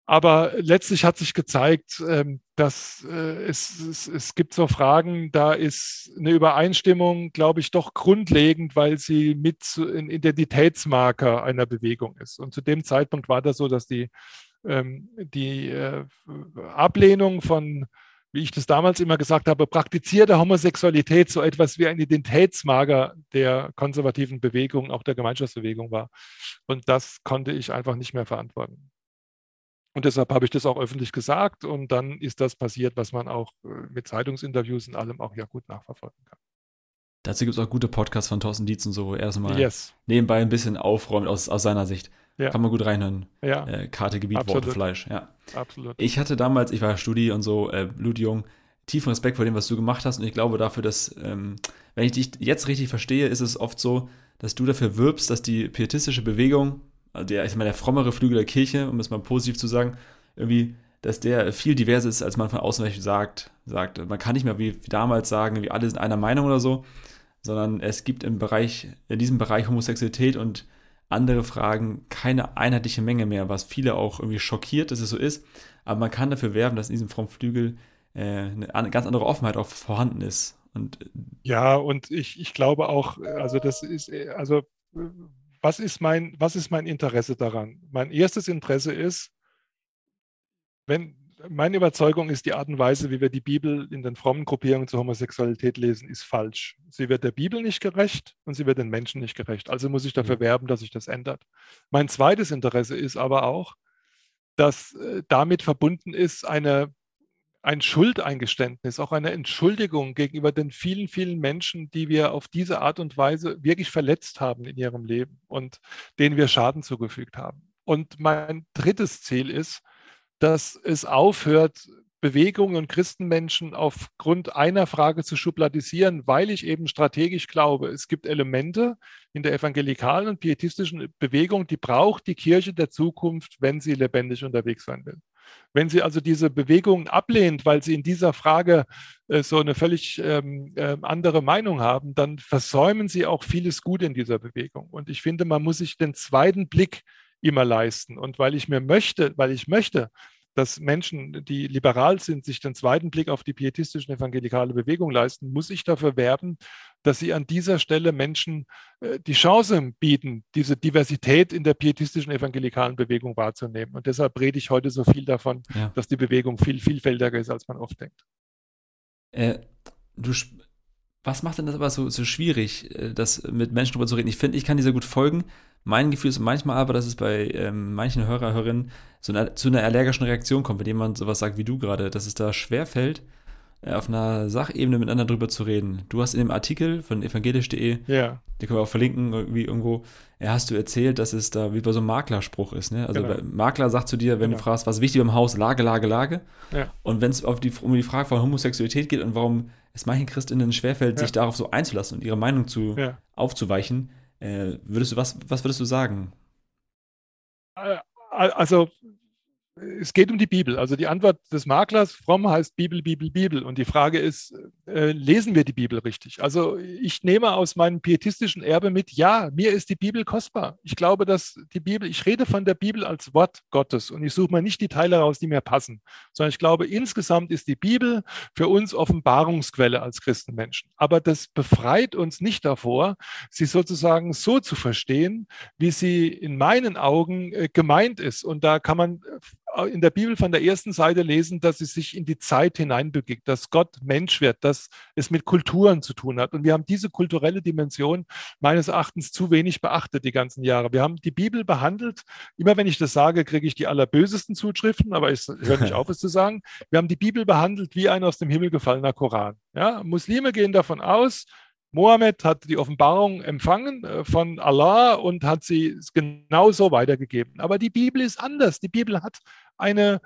Aber letztlich hat sich gezeigt, ähm, dass äh, es, es, es gibt so Fragen, da ist eine Übereinstimmung, glaube ich, doch grundlegend, weil sie mit ein Identitätsmarker einer Bewegung ist. Und zu dem Zeitpunkt war das so, dass die, ähm, die äh, Ablehnung von wie ich das damals immer gesagt habe, praktizierte Homosexualität so etwas wie ein Identitätsmager der konservativen Bewegung, auch der Gemeinschaftsbewegung war. Und das konnte ich einfach nicht mehr verantworten. Und deshalb habe ich das auch öffentlich gesagt und dann ist das passiert, was man auch äh, mit Zeitungsinterviews und allem auch ja gut nachverfolgen kann. Dazu gibt es auch gute Podcasts von Thorsten Dietz und so, wo er erstmal yes. nebenbei ein bisschen aufräumt aus, aus seiner Sicht. Ja. Kann man gut reinhören. Ja. Äh, Karte, Gebiet, Absolut. Worte, Fleisch. Ja. Absolut. Ich hatte damals, ich war Studi und so, äh, blutjung, tiefen Respekt vor dem, was du gemacht hast. Und ich glaube dafür, dass, ähm, wenn ich dich jetzt richtig verstehe, ist es oft so, dass du dafür wirbst, dass die pietistische Bewegung, also der, ich meine, der frommere Flügel der Kirche, um es mal positiv zu sagen, irgendwie, dass der viel diverser ist, als man von außen sagt. sagt. Man kann nicht mehr wie, wie damals sagen, wie alle sind einer Meinung oder so, sondern es gibt im Bereich, in diesem Bereich Homosexualität und andere Fragen keine einheitliche Menge mehr, was viele auch irgendwie schockiert, dass es so ist. Aber man kann dafür werben, dass in diesem Frommflügel äh, eine ganz andere Offenheit auch vorhanden ist. Und, äh, ja, und ich, ich glaube auch, also das ist, also was ist mein, was ist mein Interesse daran? Mein erstes Interesse ist, wenn, meine Überzeugung ist, die Art und Weise, wie wir die Bibel in den frommen Gruppierungen zur Homosexualität lesen, ist falsch. Sie wird der Bibel nicht gerecht und sie wird den Menschen nicht gerecht. Also muss ich dafür mhm. werben, dass sich das ändert. Mein zweites Interesse ist aber auch, dass äh, damit verbunden ist eine, ein Schuldeingeständnis, auch eine Entschuldigung gegenüber den vielen, vielen Menschen, die wir auf diese Art und Weise wirklich verletzt haben in ihrem Leben und denen wir Schaden zugefügt haben. Und mein drittes Ziel ist, dass es aufhört, Bewegungen und Christenmenschen aufgrund einer Frage zu schubladisieren, weil ich eben strategisch glaube, es gibt Elemente in der evangelikalen und pietistischen Bewegung, die braucht die Kirche der Zukunft, wenn sie lebendig unterwegs sein will. Wenn sie also diese Bewegungen ablehnt, weil sie in dieser Frage äh, so eine völlig ähm, äh, andere Meinung haben, dann versäumen sie auch vieles Gute in dieser Bewegung. Und ich finde, man muss sich den zweiten Blick immer leisten. Und weil ich mir möchte, weil ich möchte, dass Menschen, die liberal sind, sich den zweiten Blick auf die pietistische evangelikale Bewegung leisten, muss ich dafür werben, dass sie an dieser Stelle Menschen äh, die Chance bieten, diese Diversität in der pietistischen evangelikalen Bewegung wahrzunehmen. Und deshalb rede ich heute so viel davon, ja. dass die Bewegung viel vielfältiger ist, als man oft denkt. Äh, du, was macht denn das aber so, so schwierig, äh, das mit Menschen darüber zu reden? Ich finde, ich kann dir sehr gut folgen. Mein Gefühl ist manchmal aber, dass es bei ähm, manchen Hörer, Hörerinnen so eine, zu einer allergischen Reaktion kommt, wenn jemand sowas sagt wie du gerade, dass es da schwerfällt, äh, auf einer Sachebene miteinander drüber zu reden. Du hast in dem Artikel von evangelisch.de, ja. den können wir auch verlinken, irgendwie irgendwo, ja, hast du erzählt, dass es da wie bei so einem Maklerspruch ist. Ne? Also genau. Makler sagt zu dir, wenn genau. du fragst, was ist wichtig im Haus, Lage, Lage, Lage. Ja. Und wenn es um die Frage von Homosexualität geht und warum es manchen Christinnen schwerfällt, ja. sich darauf so einzulassen und ihre Meinung zu, aufzuweichen, äh, würdest du, was, was würdest du sagen? Äh, also es geht um die Bibel. Also die Antwort des Maklers, fromm heißt Bibel, Bibel, Bibel. Und die Frage ist, äh, lesen wir die Bibel richtig? Also ich nehme aus meinem pietistischen Erbe mit, ja, mir ist die Bibel kostbar. Ich glaube, dass die Bibel, ich rede von der Bibel als Wort Gottes und ich suche mir nicht die Teile raus, die mir passen, sondern ich glaube, insgesamt ist die Bibel für uns Offenbarungsquelle als Christenmenschen. Aber das befreit uns nicht davor, sie sozusagen so zu verstehen, wie sie in meinen Augen äh, gemeint ist. Und da kann man in der Bibel von der ersten Seite lesen, dass sie sich in die Zeit hineinbegibt, dass Gott Mensch wird, dass es mit Kulturen zu tun hat. Und wir haben diese kulturelle Dimension meines Erachtens zu wenig beachtet die ganzen Jahre. Wir haben die Bibel behandelt. Immer wenn ich das sage, kriege ich die allerbösesten Zuschriften, aber ich höre nicht auf, es zu sagen. Wir haben die Bibel behandelt wie ein aus dem Himmel gefallener Koran. Ja, Muslime gehen davon aus, Mohammed hat die Offenbarung empfangen äh, von Allah und hat sie genauso weitergegeben. Aber die Bibel ist anders. Die Bibel hat eine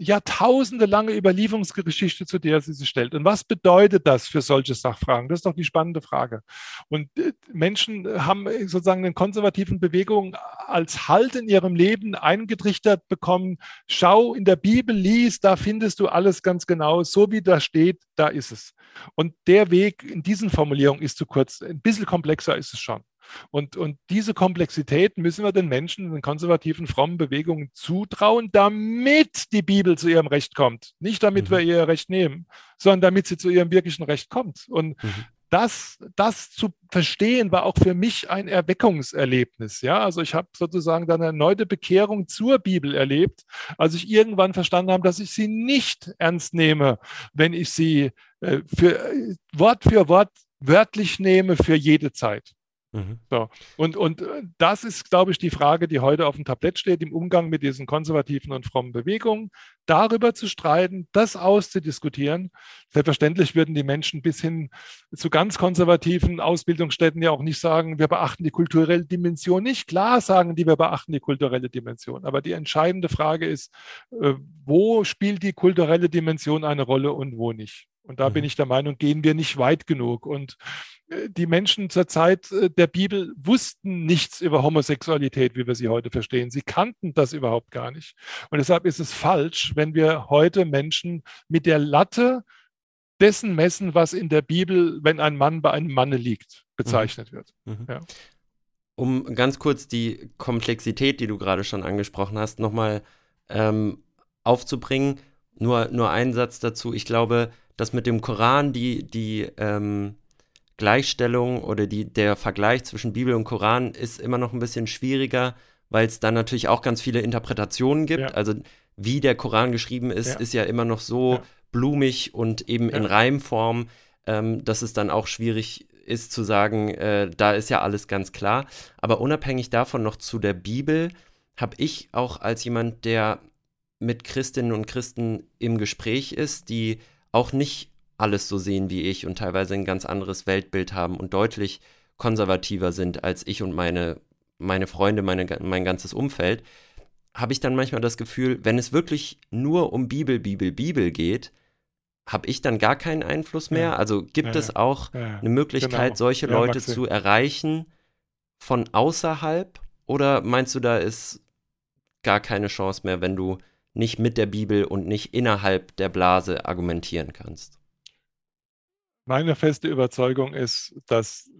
jahrtausendelange Überlieferungsgeschichte, zu der sie sich stellt. Und was bedeutet das für solche Sachfragen? Das ist doch die spannende Frage. Und äh, Menschen haben sozusagen den konservativen Bewegungen als Halt in ihrem Leben eingetrichtert bekommen. Schau in der Bibel, lies, da findest du alles ganz genau. So wie da steht, da ist es. Und der Weg in diesen Formulierungen ist zu kurz. Ein bisschen komplexer ist es schon. Und, und diese Komplexität müssen wir den Menschen, den konservativen, frommen Bewegungen zutrauen, damit die Bibel zu ihrem Recht kommt. Nicht damit mhm. wir ihr Recht nehmen, sondern damit sie zu ihrem wirklichen Recht kommt. Und mhm. das, das zu verstehen, war auch für mich ein Erweckungserlebnis. Ja, also ich habe sozusagen dann eine erneute Bekehrung zur Bibel erlebt, als ich irgendwann verstanden habe, dass ich sie nicht ernst nehme, wenn ich sie äh, für äh, Wort für Wort wörtlich nehme für jede Zeit. Mhm. So. Und, und äh, das ist, glaube ich, die Frage, die heute auf dem Tablett steht, im Umgang mit diesen konservativen und frommen Bewegungen, darüber zu streiten, das auszudiskutieren. Selbstverständlich würden die Menschen bis hin zu ganz konservativen Ausbildungsstätten ja auch nicht sagen, wir beachten die kulturelle Dimension nicht. Klar sagen die, wir beachten die kulturelle Dimension. Aber die entscheidende Frage ist, äh, wo spielt die kulturelle Dimension eine Rolle und wo nicht? Und da mhm. bin ich der Meinung, gehen wir nicht weit genug. Und äh, die Menschen zur Zeit äh, der Bibel wussten nichts über Homosexualität, wie wir sie heute verstehen. Sie kannten das überhaupt gar nicht. Und deshalb ist es falsch, wenn wir heute Menschen mit der Latte dessen messen, was in der Bibel, wenn ein Mann bei einem Manne liegt, bezeichnet mhm. wird. Mhm. Ja. Um ganz kurz die Komplexität, die du gerade schon angesprochen hast, nochmal ähm, aufzubringen. Nur, nur ein Satz dazu. Ich glaube, dass mit dem Koran die, die ähm, Gleichstellung oder die, der Vergleich zwischen Bibel und Koran ist immer noch ein bisschen schwieriger, weil es dann natürlich auch ganz viele Interpretationen gibt. Ja. Also wie der Koran geschrieben ist, ja. ist ja immer noch so ja. blumig und eben in Reimform, ähm, dass es dann auch schwierig ist zu sagen, äh, da ist ja alles ganz klar. Aber unabhängig davon noch zu der Bibel, habe ich auch als jemand, der mit Christinnen und Christen im Gespräch ist, die auch nicht alles so sehen wie ich und teilweise ein ganz anderes Weltbild haben und deutlich konservativer sind als ich und meine, meine Freunde, meine, mein ganzes Umfeld, habe ich dann manchmal das Gefühl, wenn es wirklich nur um Bibel, Bibel, Bibel geht, habe ich dann gar keinen Einfluss mehr? Ja. Also gibt ja, es auch ja, eine Möglichkeit, genau. solche Leute Maxi. zu erreichen von außerhalb? Oder meinst du, da ist gar keine Chance mehr, wenn du nicht mit der Bibel und nicht innerhalb der Blase argumentieren kannst? Meine feste Überzeugung ist, dass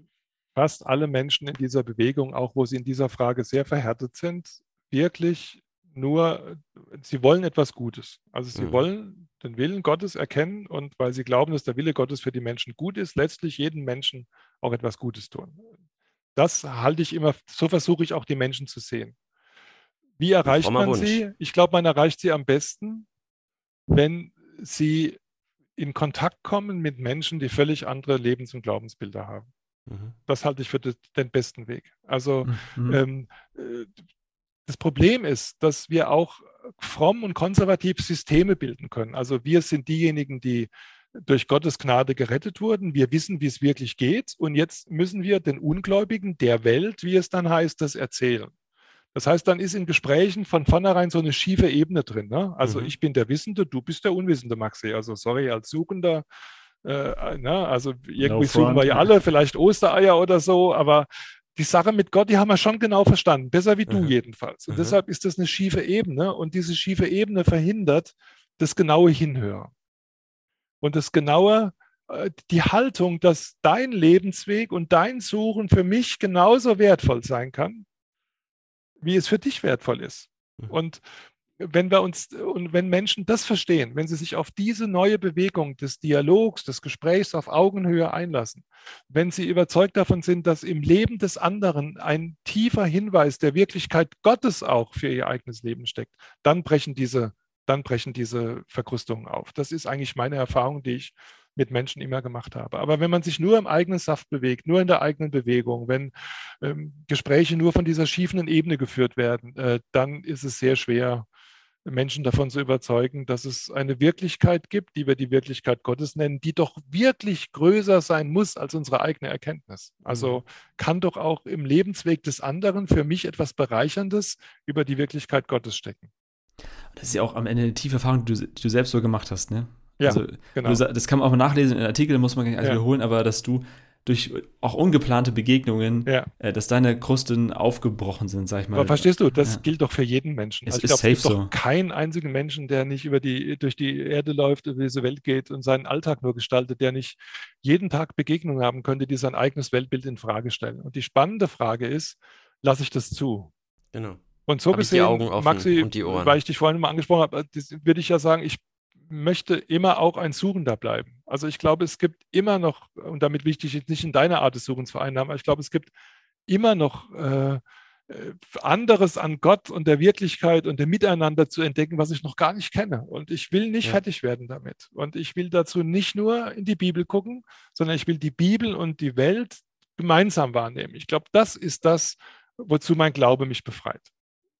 fast alle Menschen in dieser Bewegung, auch wo sie in dieser Frage sehr verhärtet sind, wirklich nur, sie wollen etwas Gutes. Also sie mhm. wollen den Willen Gottes erkennen und weil sie glauben, dass der Wille Gottes für die Menschen gut ist, letztlich jedem Menschen auch etwas Gutes tun. Das halte ich immer, so versuche ich auch die Menschen zu sehen. Wie erreicht man Wunsch. sie? Ich glaube, man erreicht sie am besten, wenn sie in Kontakt kommen mit Menschen, die völlig andere Lebens- und Glaubensbilder haben. Mhm. Das halte ich für den besten Weg. Also mhm. ähm, äh, das Problem ist, dass wir auch fromm und konservativ Systeme bilden können. Also wir sind diejenigen, die durch Gottes Gnade gerettet wurden. Wir wissen, wie es wirklich geht. Und jetzt müssen wir den Ungläubigen der Welt, wie es dann heißt, das erzählen. Das heißt, dann ist in Gesprächen von vornherein so eine schiefe Ebene drin. Ne? Also mhm. ich bin der Wissende, du bist der Unwissende, Maxi. Also sorry, als Suchender. Äh, ne? Also irgendwie no suchen wir ja alle, vielleicht Ostereier oder so, aber die Sache mit Gott, die haben wir schon genau verstanden. Besser wie du mhm. jedenfalls. Und mhm. deshalb ist das eine schiefe Ebene und diese schiefe Ebene verhindert das genaue Hinhören. Und das genaue, äh, die Haltung, dass dein Lebensweg und dein Suchen für mich genauso wertvoll sein kann wie es für dich wertvoll ist. Mhm. Und wenn wir uns und wenn Menschen das verstehen, wenn sie sich auf diese neue Bewegung des Dialogs, des Gesprächs auf Augenhöhe einlassen, wenn sie überzeugt davon sind, dass im Leben des anderen ein tiefer Hinweis der Wirklichkeit Gottes auch für ihr eigenes Leben steckt, dann brechen diese, dann brechen diese Verkrustungen auf. Das ist eigentlich meine Erfahrung, die ich mit Menschen immer gemacht habe. Aber wenn man sich nur im eigenen Saft bewegt, nur in der eigenen Bewegung, wenn ähm, Gespräche nur von dieser schiefenden Ebene geführt werden, äh, dann ist es sehr schwer, Menschen davon zu überzeugen, dass es eine Wirklichkeit gibt, die wir die Wirklichkeit Gottes nennen, die doch wirklich größer sein muss als unsere eigene Erkenntnis. Also mhm. kann doch auch im Lebensweg des anderen für mich etwas Bereicherndes über die Wirklichkeit Gottes stecken. Das ist ja auch am Ende eine tiefe Erfahrung, die du, die du selbst so gemacht hast, ne? Ja, also, genau. das kann man auch mal nachlesen in Artikeln, muss man gar nicht alles ja. wiederholen, aber dass du durch auch ungeplante Begegnungen, ja. äh, dass deine Krusten aufgebrochen sind, sag ich mal. Aber verstehst du, das ja. gilt doch für jeden Menschen. Es also ist glaub, es gibt so. doch keinen einzigen Menschen, der nicht über die, durch die Erde läuft, über diese Welt geht und seinen Alltag nur gestaltet, der nicht jeden Tag Begegnungen haben könnte, die sein eigenes Weltbild in Frage stellen. Und die spannende Frage ist, lasse ich das zu? Genau. Und so Hab gesehen, Maxi, weil ich dich vorhin mal angesprochen habe, würde ich ja sagen, ich möchte immer auch ein Suchender bleiben. Also ich glaube, es gibt immer noch, und damit will ich dich jetzt nicht in deiner Art des Suchens vereinnahmen, aber ich glaube, es gibt immer noch äh, äh, anderes an Gott und der Wirklichkeit und dem Miteinander zu entdecken, was ich noch gar nicht kenne. Und ich will nicht ja. fertig werden damit. Und ich will dazu nicht nur in die Bibel gucken, sondern ich will die Bibel und die Welt gemeinsam wahrnehmen. Ich glaube, das ist das, wozu mein Glaube mich befreit.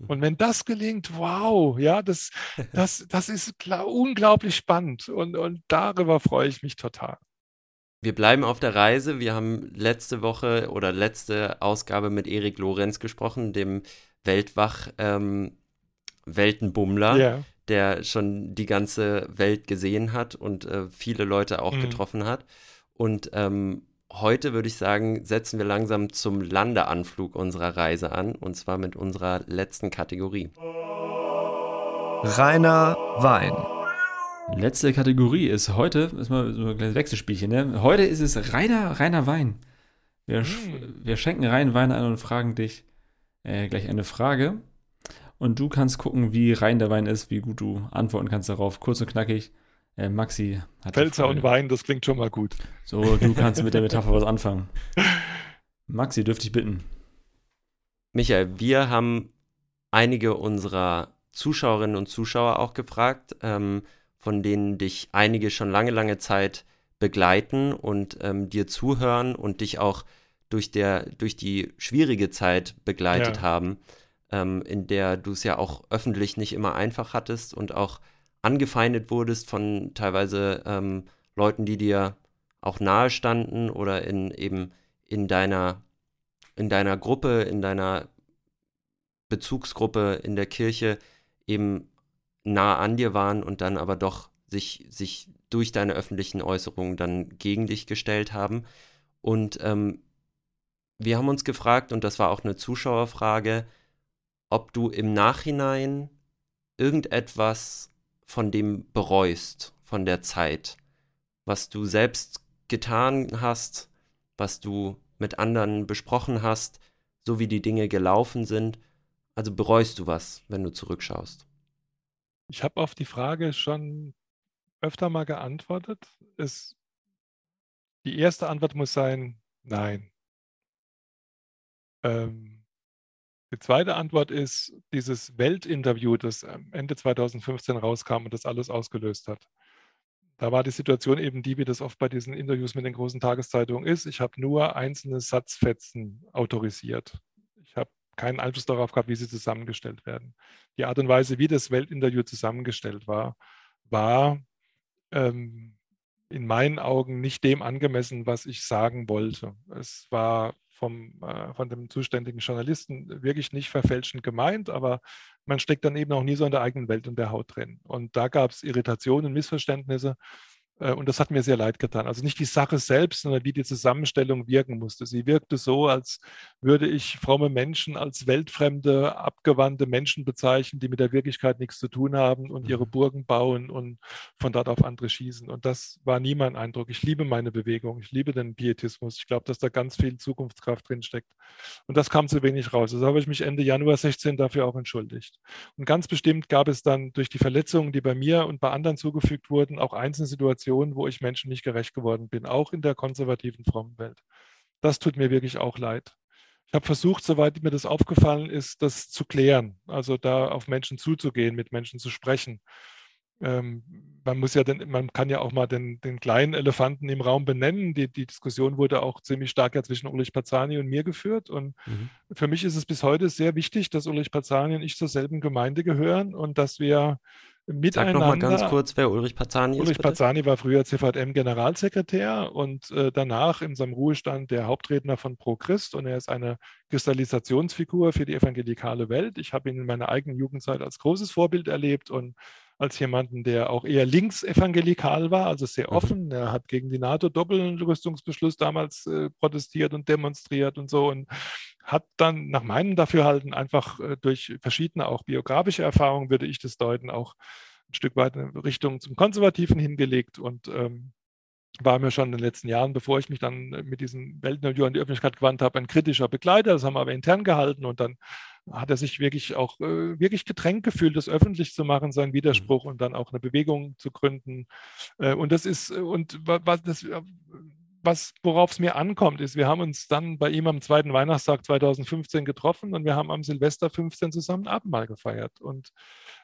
Und wenn das gelingt, wow, ja, das, das, das ist unglaublich spannend und, und darüber freue ich mich total. Wir bleiben auf der Reise. Wir haben letzte Woche oder letzte Ausgabe mit Erik Lorenz gesprochen, dem Weltwach ähm, Weltenbummler, yeah. der schon die ganze Welt gesehen hat und äh, viele Leute auch mhm. getroffen hat. Und ähm, heute würde ich sagen, setzen wir langsam zum Landeanflug unserer Reise an und zwar mit unserer letzten Kategorie. Reiner Wein. Letzte Kategorie ist heute, ist mal so ein kleines Wechselspielchen, ne? Heute ist es reiner, reiner Wein. Wir, mm. wir schenken reinen Wein ein und fragen dich äh, gleich eine Frage. Und du kannst gucken, wie rein der Wein ist, wie gut du antworten kannst darauf. Kurz und knackig. Äh, Maxi hat. Pfälzer und Wein, das klingt schon mal gut. So, du kannst mit der Metapher was anfangen. Maxi, dürfte ich bitten. Michael, wir haben einige unserer Zuschauerinnen und Zuschauer auch gefragt, ähm, von denen dich einige schon lange, lange Zeit begleiten und ähm, dir zuhören und dich auch durch, der, durch die schwierige Zeit begleitet ja. haben, ähm, in der du es ja auch öffentlich nicht immer einfach hattest und auch angefeindet wurdest von teilweise ähm, Leuten, die dir auch nahe standen oder in eben in deiner in deiner Gruppe, in deiner Bezugsgruppe in der Kirche eben nah an dir waren und dann aber doch sich, sich durch deine öffentlichen Äußerungen dann gegen dich gestellt haben. Und ähm, wir haben uns gefragt, und das war auch eine Zuschauerfrage, ob du im Nachhinein irgendetwas von dem bereust, von der Zeit, was du selbst getan hast, was du mit anderen besprochen hast, so wie die Dinge gelaufen sind. Also bereust du was, wenn du zurückschaust? Ich habe auf die Frage schon öfter mal geantwortet. Es, die erste Antwort muss sein, nein. Ähm, die zweite Antwort ist dieses Weltinterview, das Ende 2015 rauskam und das alles ausgelöst hat. Da war die Situation eben die, wie das oft bei diesen Interviews mit den großen Tageszeitungen ist. Ich habe nur einzelne Satzfetzen autorisiert. Ich habe keinen Einfluss darauf gehabt, wie sie zusammengestellt werden. Die Art und Weise, wie das Weltinterview zusammengestellt war, war ähm, in meinen Augen nicht dem angemessen, was ich sagen wollte. Es war vom, äh, von dem zuständigen Journalisten wirklich nicht verfälschend gemeint, aber man steckt dann eben auch nie so in der eigenen Welt und der Haut drin. Und da gab es Irritationen, Missverständnisse. Äh, und das hat mir sehr leid getan. Also nicht die Sache selbst, sondern wie die Zusammenstellung wirken musste. Sie wirkte so, als würde ich fromme Menschen als weltfremde, abgewandte Menschen bezeichnen, die mit der Wirklichkeit nichts zu tun haben und ihre mhm. Burgen bauen und von dort auf andere schießen. Und das war nie mein Eindruck. Ich liebe meine Bewegung, ich liebe den Pietismus. Ich glaube, dass da ganz viel Zukunftskraft drinsteckt. Und das kam zu wenig raus. Also habe ich mich Ende Januar 16 dafür auch entschuldigt. Und ganz bestimmt gab es dann durch die Verletzungen, die bei mir und bei anderen zugefügt wurden, auch einzelne Situationen, Situationen, wo ich Menschen nicht gerecht geworden bin, auch in der konservativen frommen Welt. Das tut mir wirklich auch leid. Ich habe versucht, soweit mir das aufgefallen ist, das zu klären, also da auf Menschen zuzugehen, mit Menschen zu sprechen. Ähm, man muss ja den, man kann ja auch mal den, den kleinen Elefanten im Raum benennen. Die, die Diskussion wurde auch ziemlich stark ja zwischen Ulrich Pazani und mir geführt. Und mhm. für mich ist es bis heute sehr wichtig, dass Ulrich Pazani und ich zur selben Gemeinde gehören und dass wir miteinander. Sag nochmal ganz kurz, wer Ulrich Pazani ist. Ulrich bitte? Pazani war früher CVM-Generalsekretär und äh, danach in seinem Ruhestand der Hauptredner von Pro Christ und er ist eine Kristallisationsfigur für die evangelikale Welt. Ich habe ihn in meiner eigenen Jugendzeit als großes Vorbild erlebt und als jemanden, der auch eher linksevangelikal war, also sehr mhm. offen. Er hat gegen die NATO-Doppelrüstungsbeschluss damals äh, protestiert und demonstriert und so und hat dann nach meinem Dafürhalten einfach äh, durch verschiedene auch biografische Erfahrungen, würde ich das deuten, auch ein Stück weit in Richtung zum Konservativen hingelegt und ähm, war mir schon in den letzten Jahren, bevor ich mich dann mit diesem Weltinterview an die Öffentlichkeit gewandt habe, ein kritischer Begleiter. Das haben wir aber intern gehalten und dann hat er sich wirklich auch äh, wirklich gedrängt gefühlt, das öffentlich zu machen, seinen Widerspruch mhm. und dann auch eine Bewegung zu gründen. Äh, und das ist, und was das was, worauf es mir ankommt, ist, wir haben uns dann bei ihm am zweiten Weihnachtstag 2015 getroffen und wir haben am Silvester 15 zusammen Abendmahl gefeiert und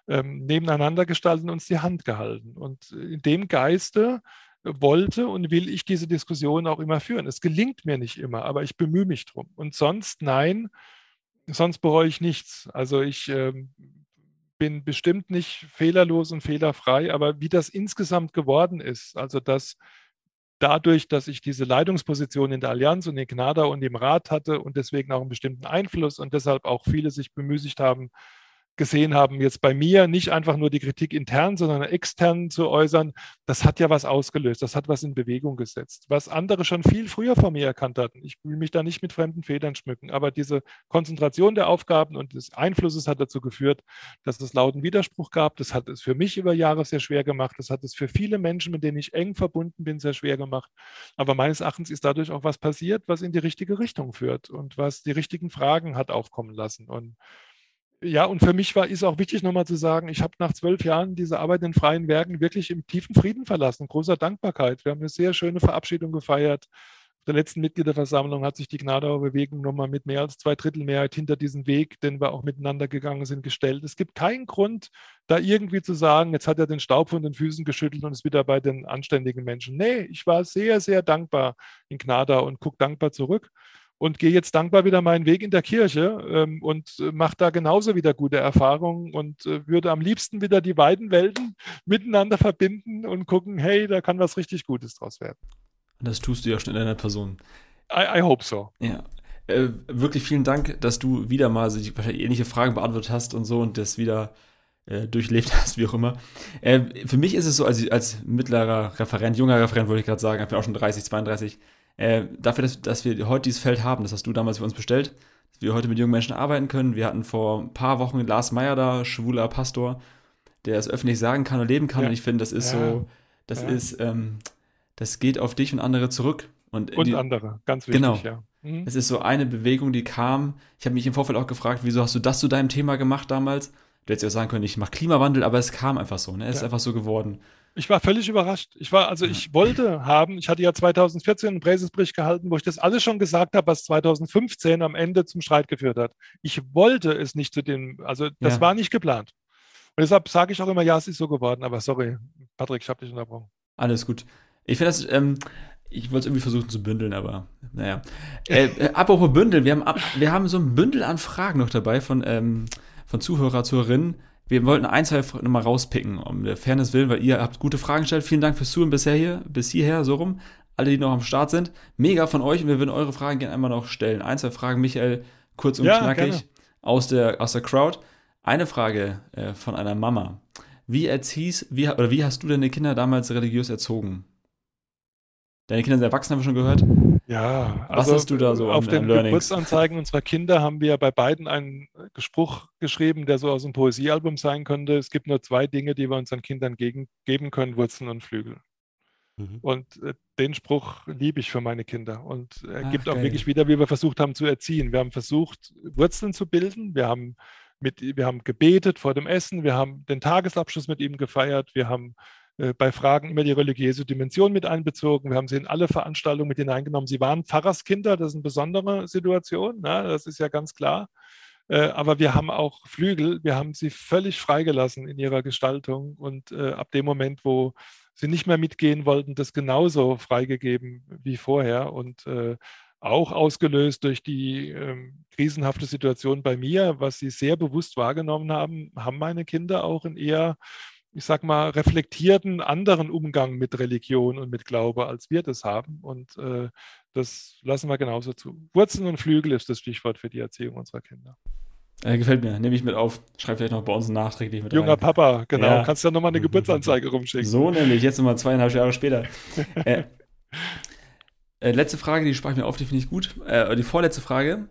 ähm, nebeneinander gestalten uns die Hand gehalten. Und in dem Geiste wollte und will ich diese Diskussion auch immer führen. Es gelingt mir nicht immer, aber ich bemühe mich drum. Und sonst, nein, sonst bereue ich nichts. Also ich äh, bin bestimmt nicht fehlerlos und fehlerfrei, aber wie das insgesamt geworden ist, also dass dadurch, dass ich diese Leitungsposition in der Allianz und in Gnada und im Rat hatte und deswegen auch einen bestimmten Einfluss und deshalb auch viele sich bemüßigt haben, gesehen haben, jetzt bei mir nicht einfach nur die Kritik intern, sondern extern zu äußern, das hat ja was ausgelöst, das hat was in Bewegung gesetzt, was andere schon viel früher von mir erkannt hatten. Ich will mich da nicht mit fremden Federn schmücken, aber diese Konzentration der Aufgaben und des Einflusses hat dazu geführt, dass es lauten Widerspruch gab. Das hat es für mich über Jahre sehr schwer gemacht. Das hat es für viele Menschen, mit denen ich eng verbunden bin, sehr schwer gemacht. Aber meines Erachtens ist dadurch auch was passiert, was in die richtige Richtung führt und was die richtigen Fragen hat aufkommen lassen. Und ja, und für mich war ist auch wichtig nochmal zu sagen, ich habe nach zwölf Jahren diese Arbeit in freien Werken wirklich im tiefen Frieden verlassen, großer Dankbarkeit. Wir haben eine sehr schöne Verabschiedung gefeiert. Auf der letzten Mitgliederversammlung hat sich die Gnadauer Bewegung nochmal mit mehr als zwei Drittel Mehrheit hinter diesen Weg, den wir auch miteinander gegangen sind, gestellt. Es gibt keinen Grund, da irgendwie zu sagen, jetzt hat er den Staub von den Füßen geschüttelt und ist wieder bei den anständigen Menschen. Nee, ich war sehr, sehr dankbar in Gnadau und gucke dankbar zurück und gehe jetzt dankbar wieder meinen Weg in der Kirche ähm, und äh, mache da genauso wieder gute Erfahrungen und äh, würde am liebsten wieder die beiden Welten miteinander verbinden und gucken, hey, da kann was richtig Gutes draus werden. Das tust du ja schon in deiner Person. I, I hope so. Ja. Äh, wirklich vielen Dank, dass du wieder mal so ähnliche Fragen beantwortet hast und so und das wieder äh, durchlebt hast, wie auch immer. Äh, für mich ist es so, als, als mittlerer Referent, junger Referent, wollte ich gerade sagen, ich bin auch schon 30, 32, äh, dafür, dass, dass wir heute dieses Feld haben, das hast du damals für uns bestellt, dass wir heute mit jungen Menschen arbeiten können. Wir hatten vor ein paar Wochen Lars Meyer da, schwuler Pastor, der es öffentlich sagen kann und leben kann. Ja. Und ich finde, das ist Ja. so, das Ja. ist, ähm, das geht auf dich und andere zurück. Und, Und die, andere, ganz wichtig, Genau. ja. Mhm. es ist so eine Bewegung, die kam. Ich habe mich im Vorfeld auch gefragt, wieso hast du das zu deinem Thema gemacht damals? Du hättest ja sagen können, ich mache Klimawandel, aber es kam einfach so. Ne? Es ist Ja. einfach so geworden. Ich war völlig überrascht. Ich war, also ich wollte haben, ich hatte ja 2014 einen Präsesbericht gehalten, wo ich das alles schon gesagt habe, was 2015 am Ende zum Streit geführt hat. Ich wollte es nicht zu dem, also das Ja. war nicht geplant. Und deshalb sage ich auch immer, ja, es ist so geworden, aber sorry, Patrick, ich habe dich unterbrochen. Alles gut. Ich finde das, ähm, ich wollte es irgendwie versuchen zu bündeln, aber naja. Äh, äh, apropos Bündeln, wir haben, ab, wir haben so ein Bündel an Fragen noch dabei von, ähm, von Zuhörer, Zuhörerinnen. Wir wollten ein, zwei nochmal rauspicken, um der Fairness willen, weil ihr habt gute Fragen gestellt. Vielen Dank fürs Zuhören bisher hier, bis hierher, so rum. Alle, die noch am Start sind. Mega von euch und wir würden eure Fragen gerne einmal noch stellen. Ein, zwei Fragen, Michael, kurz und Ja, knackig gerne. aus der, aus der Crowd. Eine Frage äh, von einer Mama. Wie erziehst, wie, oder wie hast du deine Kinder damals religiös erzogen? Deine Kinder sind erwachsen, haben wir schon gehört. Ja, Was hast du da so auf an- den Learnings? Geburtsanzeigen unserer Kinder haben wir bei beiden einen Spruch geschrieben, der so aus einem Poesiealbum sein könnte. Es gibt nur zwei Dinge, die wir unseren Kindern gegen, geben können, Wurzeln und Flügel. Mhm. Und äh, den Spruch liebe ich für meine Kinder und er Ach, gibt auch geil. wirklich wieder, wie wir versucht haben zu erziehen. Wir haben versucht, Wurzeln zu bilden. Wir haben, mit, wir haben gebetet vor dem Essen. Wir haben den Tagesabschluss mit ihm gefeiert. Wir haben äh, bei Fragen immer die religiöse Dimension mit einbezogen. Wir haben sie in alle Veranstaltungen mit hineingenommen. Sie waren Pfarrerskinder, das ist eine besondere Situation, ne? das ist ja ganz klar. Äh, aber wir haben auch Flügel, wir haben sie völlig freigelassen in ihrer Gestaltung und äh, ab dem Moment, wo sie nicht mehr mitgehen wollten, das genauso freigegeben wie vorher und äh, auch ausgelöst durch die ähm, krisenhafte Situation bei mir, was sie sehr bewusst wahrgenommen haben, haben meine Kinder auch in eher, ich sag mal, reflektierten anderen Umgang mit Religion und mit Glaube, als wir das haben. Und äh, das lassen wir genauso zu. Wurzeln und Flügel ist das Stichwort für die Erziehung unserer Kinder. Äh, gefällt mir, nehme ich mit auf. Schreib vielleicht noch bei uns nachträglich mit Junger rein. Papa, genau. Ja. Kannst ja nochmal eine Geburtsanzeige rumschicken. So nämlich, jetzt nochmal zweieinhalb Jahre später. äh, äh, letzte Frage, die sprach ich mir auf, die finde ich gut. Äh, die vorletzte Frage.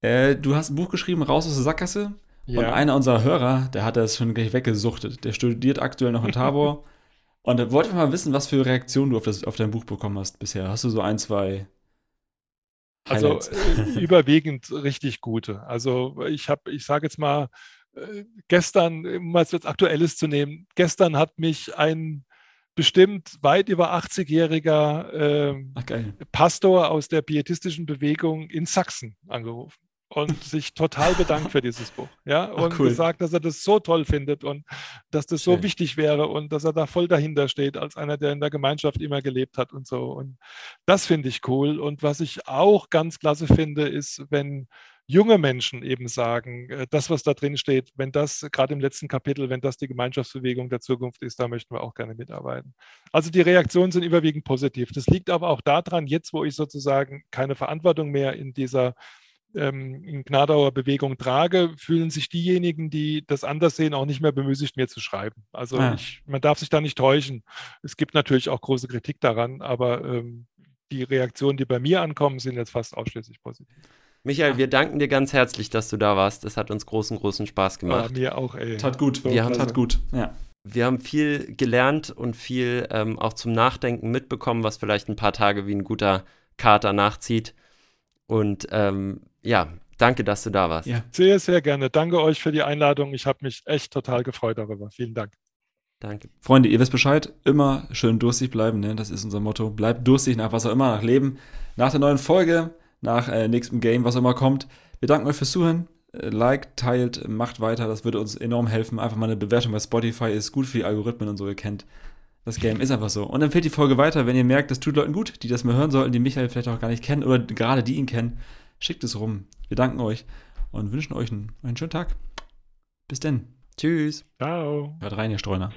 Äh, du hast ein Buch geschrieben, Raus aus der Sackgasse. Und Ja. einer unserer Hörer, der hat das schon gleich weggesuchtet. Der studiert aktuell noch in Tabor. und er wollte mal wissen, was für Reaktionen du auf, das, auf dein Buch bekommen hast bisher. Hast du so ein, zwei Also Highlights? äh, überwiegend richtig gute. Also ich habe, ich sage jetzt mal, äh, gestern, um mal jetzt Aktuelles zu nehmen, gestern hat mich ein bestimmt weit über 80-jähriger ähm, Ach, geil. Pastor aus der pietistischen Bewegung in Sachsen angerufen und sich total bedankt für dieses Buch. Ja, und cool. gesagt, dass er das so toll findet und dass das so Schön. wichtig wäre und dass er da voll dahinter steht, als einer, der in der Gemeinschaft immer gelebt hat und so. Und das finde ich cool. Und was ich auch ganz klasse finde, ist, wenn junge Menschen eben sagen, äh, das, was da drin steht, wenn das gerade im letzten Kapitel, wenn das die Gemeinschaftsbewegung der Zukunft ist, da möchten wir auch gerne mitarbeiten. Also die Reaktionen sind überwiegend positiv. Das liegt aber auch daran, jetzt, wo ich sozusagen keine Verantwortung mehr in dieser ähm, in Gnadauer Bewegung trage, fühlen sich diejenigen, die das anders sehen, auch nicht mehr bemüßigt, mir zu schreiben. Also Ah. ich, man darf sich da nicht täuschen. Es gibt natürlich auch große Kritik daran, aber ähm, die Reaktionen, die bei mir ankommen, sind jetzt fast ausschließlich positiv. Michael, wir danken dir ganz herzlich, dass du da warst. Das hat uns großen, großen Spaß Ah, gemacht. mir auch, ey. Tat gut. Wir haben- Tat gut. Ja. Wir haben viel gelernt und viel ähm, auch zum Nachdenken mitbekommen, was vielleicht ein paar Tage wie ein guter Kater nachzieht. Und ähm, ja, danke, dass du da warst. Ja. Sehr, sehr gerne. Danke euch für die Einladung. Ich habe mich echt total gefreut darüber. Vielen Dank. Danke. Freunde, ihr wisst Bescheid, immer schön durstig bleiben, ne? das ist unser Motto. Bleibt durstig nach was auch immer, nach Leben, nach der neuen Folge, nach äh, nächstem Game, was auch immer kommt. Wir danken euch fürs Zuhören. Äh, Liked, teilt, macht weiter, das würde uns enorm helfen. Einfach mal eine Bewertung bei Spotify ist gut für die Algorithmen und so, ihr kennt. Das Game ist einfach so. Und empfehlt die Folge weiter, wenn ihr merkt, das tut Leuten gut, die das mal hören sollten, die Michael vielleicht auch gar nicht kennen oder gerade die ihn kennen. Schickt es rum. Wir danken euch und wünschen euch einen, einen schönen Tag. Bis denn. Tschüss. Ciao. Hört rein, ihr Streuner.